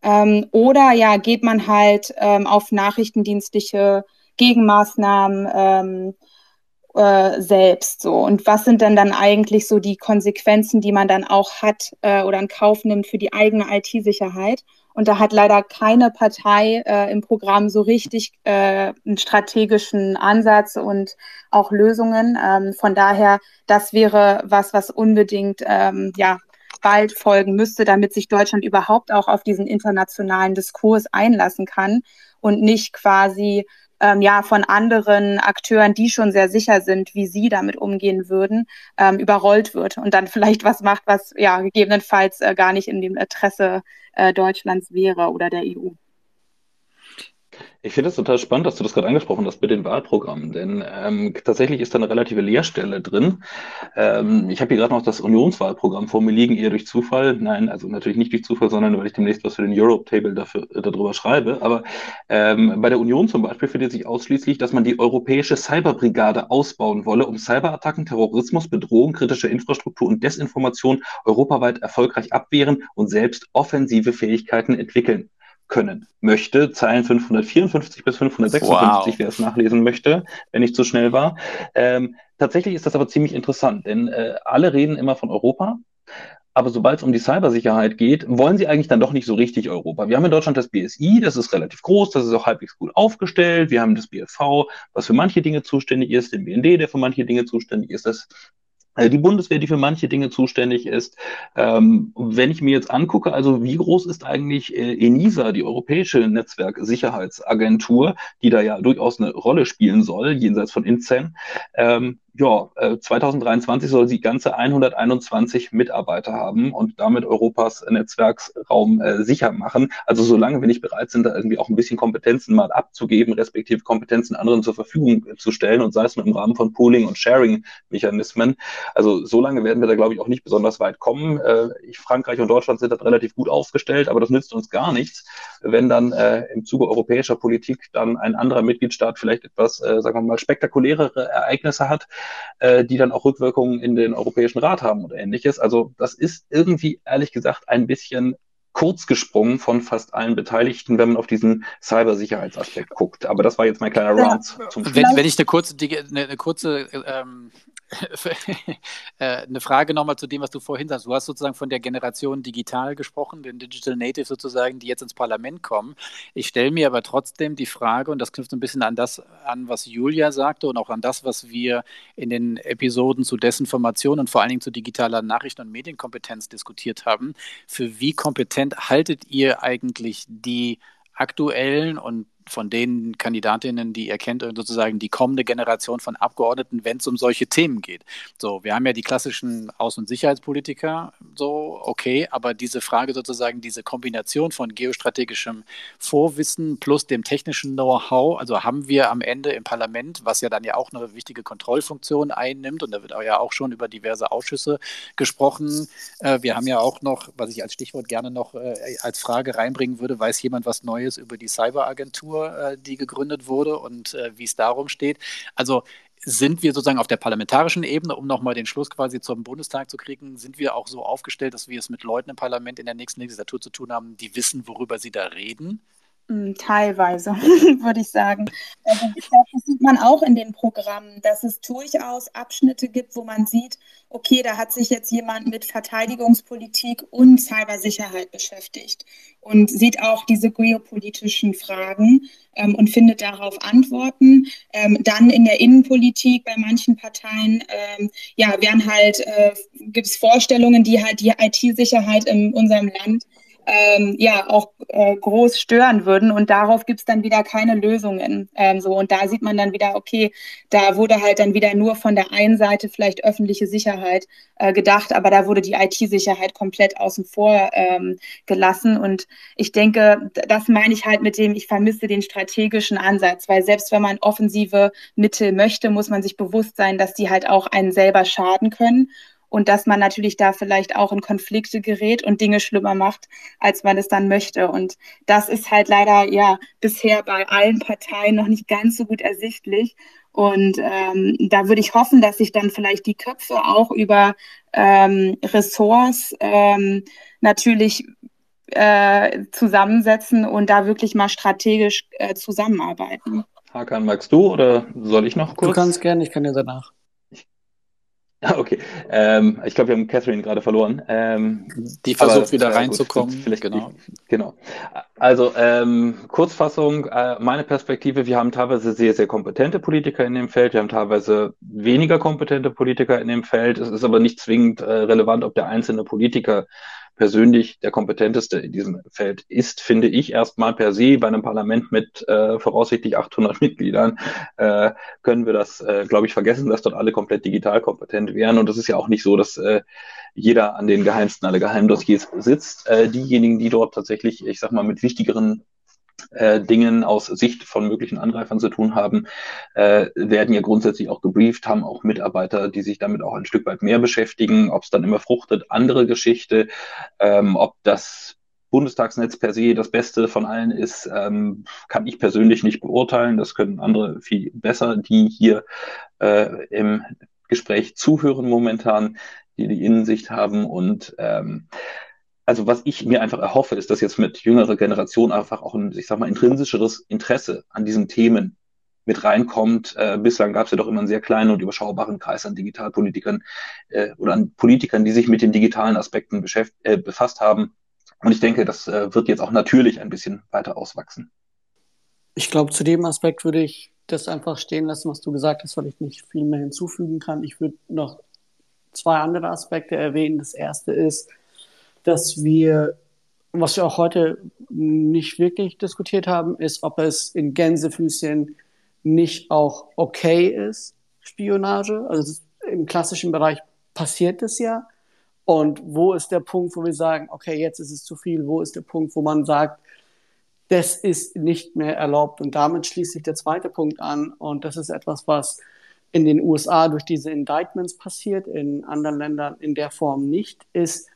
Ähm, oder ja, geht man halt ähm, auf nachrichtendienstliche Gegenmaßnahmen ähm, äh, selbst so. Und was sind denn dann eigentlich so die Konsequenzen, die man dann auch hat äh, oder in Kauf nimmt für die eigene IT-Sicherheit? Und da hat leider keine Partei äh, im Programm so richtig äh, einen strategischen Ansatz und auch Lösungen. Ähm, von daher, das wäre was, was unbedingt ähm, ja bald folgen müsste, damit sich Deutschland überhaupt auch auf diesen internationalen Diskurs einlassen kann und nicht quasi ähm, ja von anderen Akteuren, die schon sehr sicher sind, wie sie damit umgehen würden, ähm, überrollt wird und dann <laughs> vielleicht was macht, was ja gegebenenfalls äh, gar nicht in dem Interesse äh, Deutschlands wäre oder der EU. Ich finde es total spannend, dass du das gerade angesprochen hast mit den Wahlprogrammen, denn ähm, tatsächlich ist da eine relative Leerstelle drin. Ähm, ich habe hier gerade noch das Unionswahlprogramm vor mir liegen, eher durch Zufall. Nein, also natürlich nicht durch Zufall, sondern weil ich demnächst was für den Europe Table dafür, äh, darüber schreibe. Aber ähm, bei der Union zum Beispiel findet sich ausschließlich, dass man die europäische Cyberbrigade ausbauen wolle, um Cyberattacken, Terrorismus, Bedrohung, kritische Infrastruktur und Desinformation europaweit erfolgreich abwehren und selbst offensive Fähigkeiten entwickeln können möchte. Zeilen 554 bis 556, wow. wer es nachlesen möchte, wenn ich zu schnell war. Ähm, tatsächlich ist das aber ziemlich interessant, denn äh, alle reden immer von Europa. Aber sobald es um die Cybersicherheit geht, wollen sie eigentlich dann doch nicht so richtig Europa. Wir haben in Deutschland das BSI, das ist relativ groß, das ist auch halbwegs gut aufgestellt. Wir haben das BFV, was für manche Dinge zuständig ist, den BND, der für manche Dinge zuständig ist, das die Bundeswehr, die für manche Dinge zuständig ist. Ähm, wenn ich mir jetzt angucke, also wie groß ist eigentlich äh, ENISA, die Europäische Netzwerksicherheitsagentur, die da ja durchaus eine Rolle spielen soll, jenseits von INCEN, ähm, ja, 2023 äh, soll sie ganze 121 Mitarbeiter haben und damit Europas Netzwerksraum äh, sicher machen. Also solange wir nicht bereit sind, da irgendwie auch ein bisschen Kompetenzen mal abzugeben, respektive Kompetenzen anderen zur Verfügung zu stellen und sei es nur im Rahmen von Pooling- und Sharing-Mechanismen. Also solange werden wir da, glaube ich, auch nicht besonders weit kommen. Äh, Frankreich und Deutschland sind da relativ gut aufgestellt, aber das nützt uns gar nichts, wenn dann äh, im Zuge europäischer Politik dann ein anderer Mitgliedstaat vielleicht etwas, äh, sagen wir mal, spektakulärere Ereignisse hat, äh, die dann auch Rückwirkungen in den Europäischen Rat haben oder ähnliches. Also das ist irgendwie, ehrlich gesagt, ein bisschen kurz gesprungen von fast allen Beteiligten, wenn man auf diesen Cybersicherheitsaspekt guckt. Aber das war jetzt mein kleiner ja. zum wenn, wenn ich eine kurze, eine, eine kurze ähm, Äh, <laughs> eine Frage nochmal zu dem, was du vorhin sagst. Du hast sozusagen von der Generation digital gesprochen, den Digital Native sozusagen, die jetzt ins Parlament kommen. Ich stelle mir aber trotzdem die Frage, und das knüpft ein bisschen an das an, was Julia sagte und auch an das, was wir in den Episoden zu Desinformation und vor allen Dingen zu digitaler Nachrichten- und Medienkompetenz diskutiert haben. Für wie kompetent haltet ihr eigentlich die aktuellen und von den Kandidatinnen, die ihr kennt, sozusagen die kommende Generation von Abgeordneten, wenn es um solche Themen geht. So, wir haben ja die klassischen Außen- und Sicherheitspolitiker, so, okay, aber diese Frage sozusagen, diese Kombination von geostrategischem Vorwissen plus dem technischen Know-how, also haben wir am Ende im Parlament, was ja dann ja auch eine wichtige Kontrollfunktion einnimmt, und da wird ja auch schon über diverse Ausschüsse gesprochen. Äh, wir haben ja auch noch, was ich als Stichwort gerne noch äh, als Frage reinbringen würde, weiß jemand was Neues über die Cyberagentur? Agentur, äh, die gegründet wurde und äh, wie es darum steht. Also sind wir sozusagen auf der parlamentarischen Ebene, um nochmal den Schluss quasi zum Bundestag zu kriegen, sind wir auch so aufgestellt, dass wir es mit Leuten im Parlament in der nächsten Legislatur zu tun haben, die wissen, worüber sie da reden? Hm, teilweise, <laughs> würde ich sagen. Also ich glaube, das sieht man auch in den Programmen, dass es durchaus Abschnitte gibt, wo man sieht, okay, da hat sich jetzt jemand mit Verteidigungspolitik und Cybersicherheit beschäftigt und sieht auch diese geopolitischen Fragen ähm, und findet darauf Antworten. Ähm, dann in der Innenpolitik bei manchen Parteien, ähm, ja, werden halt, äh, gibt es Vorstellungen, die halt die IT-Sicherheit in unserem Land ähm, ja auch äh, groß stören würden. Und darauf gibt es dann wieder keine Lösungen. Ähm, so. Und da sieht man dann wieder, okay, da wurde halt dann wieder nur von der einen Seite vielleicht öffentliche Sicherheit äh, gedacht, aber da wurde die IT-Sicherheit komplett außen vor ähm, gelassen. Und ich denke, das meine ich halt mit dem, ich vermisse den strategischen Ansatz, weil selbst wenn man offensive Mittel möchte, muss man sich bewusst sein, dass die halt auch einen selber schaden können und dass man natürlich da vielleicht auch in Konflikte gerät und Dinge schlimmer macht, als man es dann möchte. Und das ist halt leider ja bisher bei allen Parteien noch nicht ganz so gut ersichtlich. Und ähm, da würde ich hoffen, dass sich dann vielleicht die Köpfe auch über ähm, Ressorts ähm, natürlich äh, zusammensetzen und da wirklich mal strategisch äh, zusammenarbeiten. Hakan, magst du oder soll ich noch kurz? Du kannst gerne, ich kann dir danach. <laughs> Okay, ähm, ich glaube, wir haben Catherine gerade verloren. Ähm, die versucht wieder äh, reinzukommen. Vielleicht genau. genau. Also ähm, Kurzfassung, äh, meine Perspektive, wir haben teilweise sehr, sehr kompetente Politiker in dem Feld, wir haben teilweise weniger kompetente Politiker in dem Feld. Es ist aber nicht zwingend äh, relevant, ob der einzelne Politiker persönlich der kompetenteste in diesem Feld ist, finde ich erstmal per se bei einem Parlament mit äh, voraussichtlich 800 Mitgliedern, äh, können wir das, äh, glaube ich, vergessen, dass dort alle komplett digital kompetent wären. Und das ist ja auch nicht so, dass äh, jeder an den geheimsten aller Geheimdossiers sitzt. Äh, diejenigen, die dort tatsächlich, ich sag mal, mit wichtigeren äh, Dingen aus Sicht von möglichen Angreifern zu tun haben, äh, werden ja grundsätzlich auch gebrieft, haben auch Mitarbeiter, die sich damit auch ein Stück weit mehr beschäftigen. Ob es dann immer fruchtet, andere Geschichte. Ähm, ob das Bundestagsnetz per se das Beste von allen ist, ähm, kann ich persönlich nicht beurteilen. Das können andere viel besser, die hier äh, im Gespräch zuhören momentan, die die Innensicht haben und ähm, also was ich mir einfach erhoffe, ist, dass jetzt mit jüngerer Generation einfach auch ein, ich sag mal, intrinsischeres Interesse an diesen Themen mit reinkommt. Äh, bislang gab es ja doch immer einen sehr kleinen und überschaubaren Kreis an Digitalpolitikern äh, oder an Politikern, die sich mit den digitalen Aspekten äh, befasst haben. Und ich denke, das äh, wird jetzt auch natürlich ein bisschen weiter auswachsen. Ich glaube, zu dem Aspekt würde ich das einfach stehen lassen, was du gesagt hast, weil ich nicht viel mehr hinzufügen kann. Ich würde noch zwei andere Aspekte erwähnen. Das erste ist, dass wir, was wir auch heute nicht wirklich diskutiert haben, ist, ob es in Gänsefüßchen nicht auch okay ist, Spionage? Also im klassischen Bereich passiert es ja. Und wo ist der Punkt, wo wir sagen, okay, jetzt ist es zu viel? Wo ist der Punkt, wo man sagt, das ist nicht mehr erlaubt? Und damit schließt sich der zweite Punkt an. Und das ist etwas, was in den USA durch diese Indictments passiert, in anderen Ländern in der Form nicht, ist,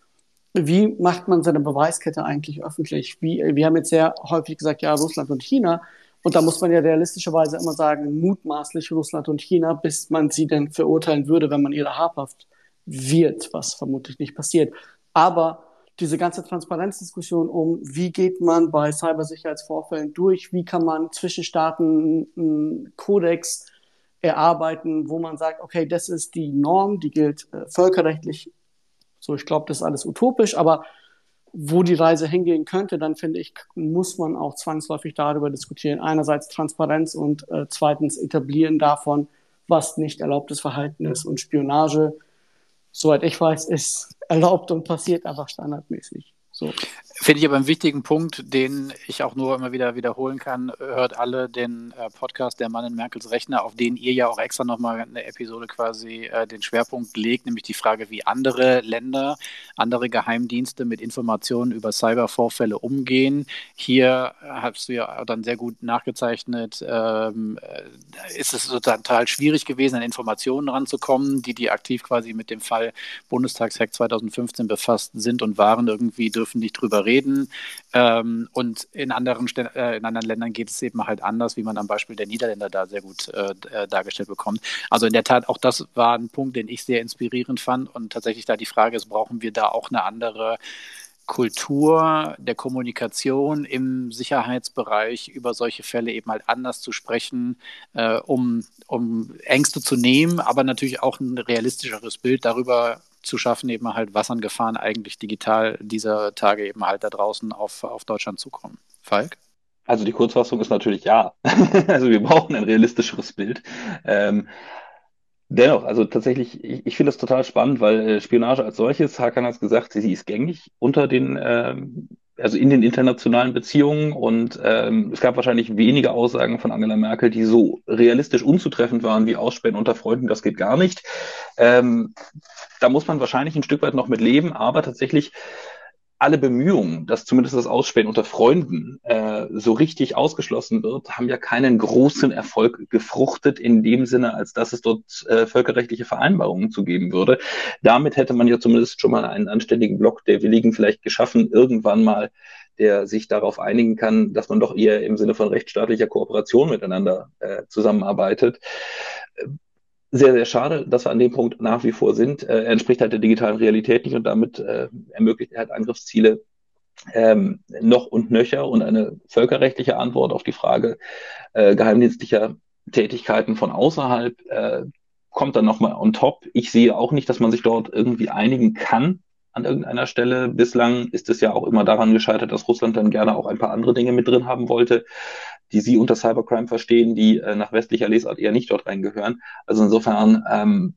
wie macht man seine Beweiskette eigentlich öffentlich? Wie, wir haben jetzt sehr häufig gesagt, ja, Russland und China. Und da muss man ja realistischerweise immer sagen, mutmaßlich Russland und China, bis man sie denn verurteilen würde, wenn man ihre habhaft wird, was vermutlich nicht passiert. Aber diese ganze Transparenzdiskussion um, wie geht man bei Cybersicherheitsvorfällen durch, wie kann man zwischen Staaten einen Kodex erarbeiten, wo man sagt, okay, das ist die Norm, die gilt äh, völkerrechtlich. So, ich glaube, das ist alles utopisch, aber wo die Reise hingehen könnte, dann finde ich, muss man auch zwangsläufig darüber diskutieren. Einerseits Transparenz und äh, zweitens Etablieren davon, was nicht erlaubtes Verhalten ist. Und Spionage, soweit ich weiß, ist <laughs> erlaubt und passiert einfach standardmäßig. So. Finde ich aber einen wichtigen Punkt, den ich auch nur immer wieder wiederholen kann. Hört alle den äh, Podcast Der Mann in Merkels Rechner, auf den ihr ja auch extra nochmal eine Episode quasi äh, den Schwerpunkt legt, nämlich die Frage, wie andere Länder, andere Geheimdienste mit Informationen über Cybervorfälle umgehen. Hier hast du ja dann sehr gut nachgezeichnet, ähm, äh, ist es total schwierig gewesen, an Informationen ranzukommen, die die aktiv quasi mit dem Fall Bundestagshack 2015 befasst sind und waren. Irgendwie dürfen nicht drüber reden reden. Ähm, und in anderen, äh, in anderen Ländern geht es eben halt anders, wie man am Beispiel der Niederländer da sehr gut äh, äh, dargestellt bekommt. Also in der Tat, auch das war ein Punkt, den ich sehr inspirierend fand. Und tatsächlich da die Frage ist, brauchen wir da auch eine andere Kultur der Kommunikation im Sicherheitsbereich über solche Fälle eben halt anders zu sprechen, äh, um, um Ängste zu nehmen, aber natürlich auch ein realistischeres Bild darüber zu schaffen, eben halt, was an Gefahren eigentlich digital dieser Tage eben halt da draußen auf, auf Deutschland zukommen. Falk? Also die Kurzfassung ist natürlich ja. <laughs> also wir brauchen ein realistischeres Bild. Ähm, dennoch, also tatsächlich, ich, ich finde das total spannend, weil äh, Spionage als solches, Hakan hat es gesagt, sie, sie ist gängig unter den ähm, also in den internationalen Beziehungen und ähm, es gab wahrscheinlich wenige Aussagen von Angela Merkel, die so realistisch unzutreffend waren wie Ausspähen unter Freunden, das geht gar nicht. Ähm, da muss man wahrscheinlich ein Stück weit noch mit leben, aber tatsächlich alle Bemühungen, dass zumindest das Ausspähen unter Freunden äh, so richtig ausgeschlossen wird, haben ja keinen großen Erfolg gefruchtet in dem Sinne, als dass es dort äh, völkerrechtliche Vereinbarungen zu geben würde. Damit hätte man ja zumindest schon mal einen anständigen Block der Willigen vielleicht geschaffen, irgendwann mal, der sich darauf einigen kann, dass man doch eher im Sinne von rechtsstaatlicher Kooperation miteinander äh, zusammenarbeitet sehr, sehr schade, dass wir an dem Punkt nach wie vor sind. Äh, er entspricht halt der digitalen Realität nicht und damit äh, ermöglicht er halt Angriffsziele ähm, noch und nöcher und eine völkerrechtliche Antwort auf die Frage äh, geheimdienstlicher Tätigkeiten von außerhalb äh, kommt dann nochmal on top. Ich sehe auch nicht, dass man sich dort irgendwie einigen kann an irgendeiner Stelle. Bislang ist es ja auch immer daran gescheitert, dass Russland dann gerne auch ein paar andere Dinge mit drin haben wollte die Sie unter Cybercrime verstehen, die äh, nach westlicher Lesart eher nicht dort reingehören. Also insofern ähm,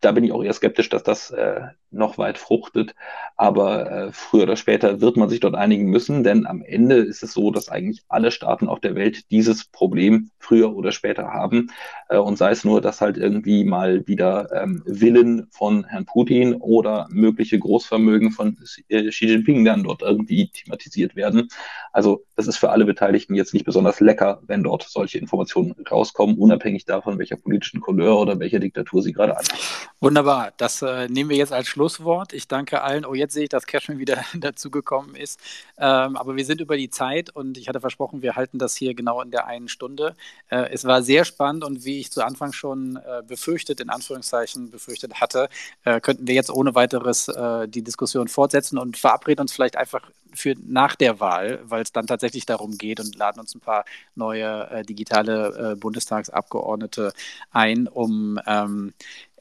da bin ich auch eher skeptisch, dass das äh, noch weit fruchtet. Aber äh, früher oder später wird man sich dort einigen müssen, denn am Ende ist es so, dass eigentlich alle Staaten auf der Welt dieses Problem früher oder später haben. Äh, und sei es nur, dass halt irgendwie mal wieder ähm, Willen von Herrn Putin oder mögliche Großvermögen von äh, Xi Jinping dann dort irgendwie thematisiert werden. Also das ist für alle Beteiligten jetzt nicht besonders lecker, wenn dort solche Informationen rauskommen, unabhängig davon, welcher politischen Couleur oder welcher Diktatur sie gerade anhängen. Wunderbar, das äh, nehmen wir jetzt als Schlusswort. Ich danke allen. Oh, jetzt sehe ich, dass Cashman wieder <laughs> dazugekommen ist. Ähm, aber wir sind über die Zeit und ich hatte versprochen, wir halten das hier genau in der einen Stunde. Äh, es war sehr spannend und wie ich zu Anfang schon äh, befürchtet, in Anführungszeichen befürchtet hatte, äh, könnten wir jetzt ohne weiteres äh, die Diskussion fortsetzen und verabreden uns vielleicht einfach für nach der Wahl, weil es dann tatsächlich darum geht und laden uns ein paar neue äh, digitale Bundestagsabgeordnete ein, um ähm,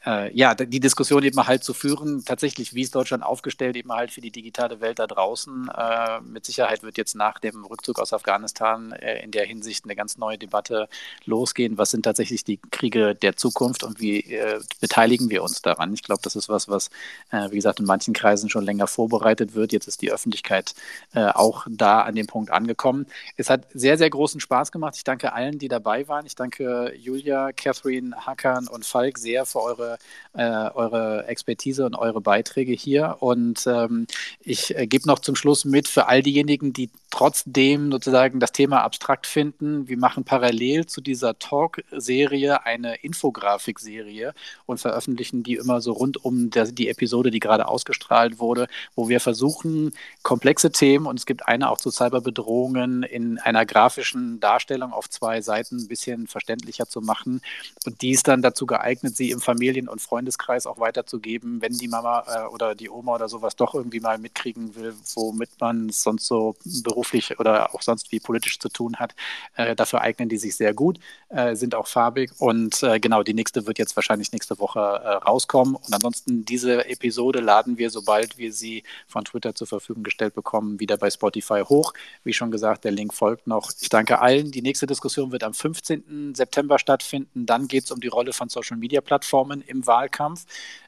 äh, ja, die Diskussion eben halt zu führen, tatsächlich, wie ist Deutschland aufgestellt, eben halt für die digitale Welt da draußen. Äh, mit Sicherheit wird jetzt nach dem Rückzug aus Afghanistan äh, in der Hinsicht eine ganz neue Debatte losgehen. Was sind tatsächlich die Kriege der Zukunft und wie äh, beteiligen wir uns daran? Ich glaube, das ist was, was, äh, wie gesagt, in manchen Kreisen schon länger vorbereitet wird. Jetzt ist die Öffentlichkeit äh, auch da an dem Punkt angekommen. Es hat sehr, sehr großen Spaß gemacht. Ich danke allen, die dabei waren. Ich danke Julia, Catherine, Hackern und Falk sehr für eure, äh, eure Expertise und eure Beiträge hier. Und ähm, ich äh, gebe noch zum Schluss mit für all diejenigen, die trotzdem sozusagen das Thema abstrakt finden. Wir machen parallel zu dieser Talk-Serie eine Infografik-Serie und veröffentlichen die immer so rund um der, die Episode, die gerade ausgestrahlt wurde, wo wir versuchen, komplexe Themen, und es gibt eine auch zu Cyberbedrohungen, in einer grafischen Darstellung auf zwei Seiten ein bisschen verständlicher zu machen. Und die ist dann dazu geeignet, sie im Familien- und Freundeskreis auch weiterzugeben, wenn die Mama äh, oder die Oma oder sowas doch irgendwie mal mitkriegen will, womit man sonst so beruflich oder auch sonst wie politisch zu tun hat. Äh, dafür eignen die sich sehr gut, äh, sind auch farbig und äh, genau, die nächste wird jetzt wahrscheinlich nächste Woche äh, rauskommen. Und ansonsten diese Episode laden wir, sobald wir sie von Twitter zur Verfügung gestellt bekommen, wieder bei Spotify hoch. Wie schon gesagt, der Link folgt noch. Ich danke allen. Die nächste Diskussion wird am 15. September stattfinden. Dann geht es um die Rolle von Social-Media-Plattformen im Wahlkampf.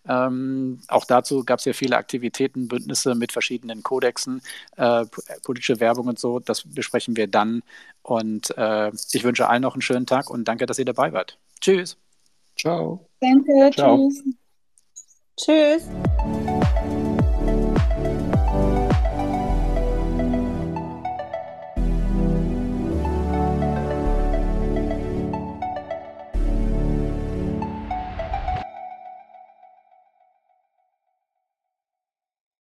Ähm, auch dazu gab es ja viele Aktivitäten, Bündnisse mit verschiedenen Kodexen, äh, politische Werbung und so. Das besprechen wir dann. Und äh, ich wünsche allen noch einen schönen Tag und danke, dass ihr dabei wart. Tschüss. Ciao. Danke, Ciao. tschüss. Tschüss.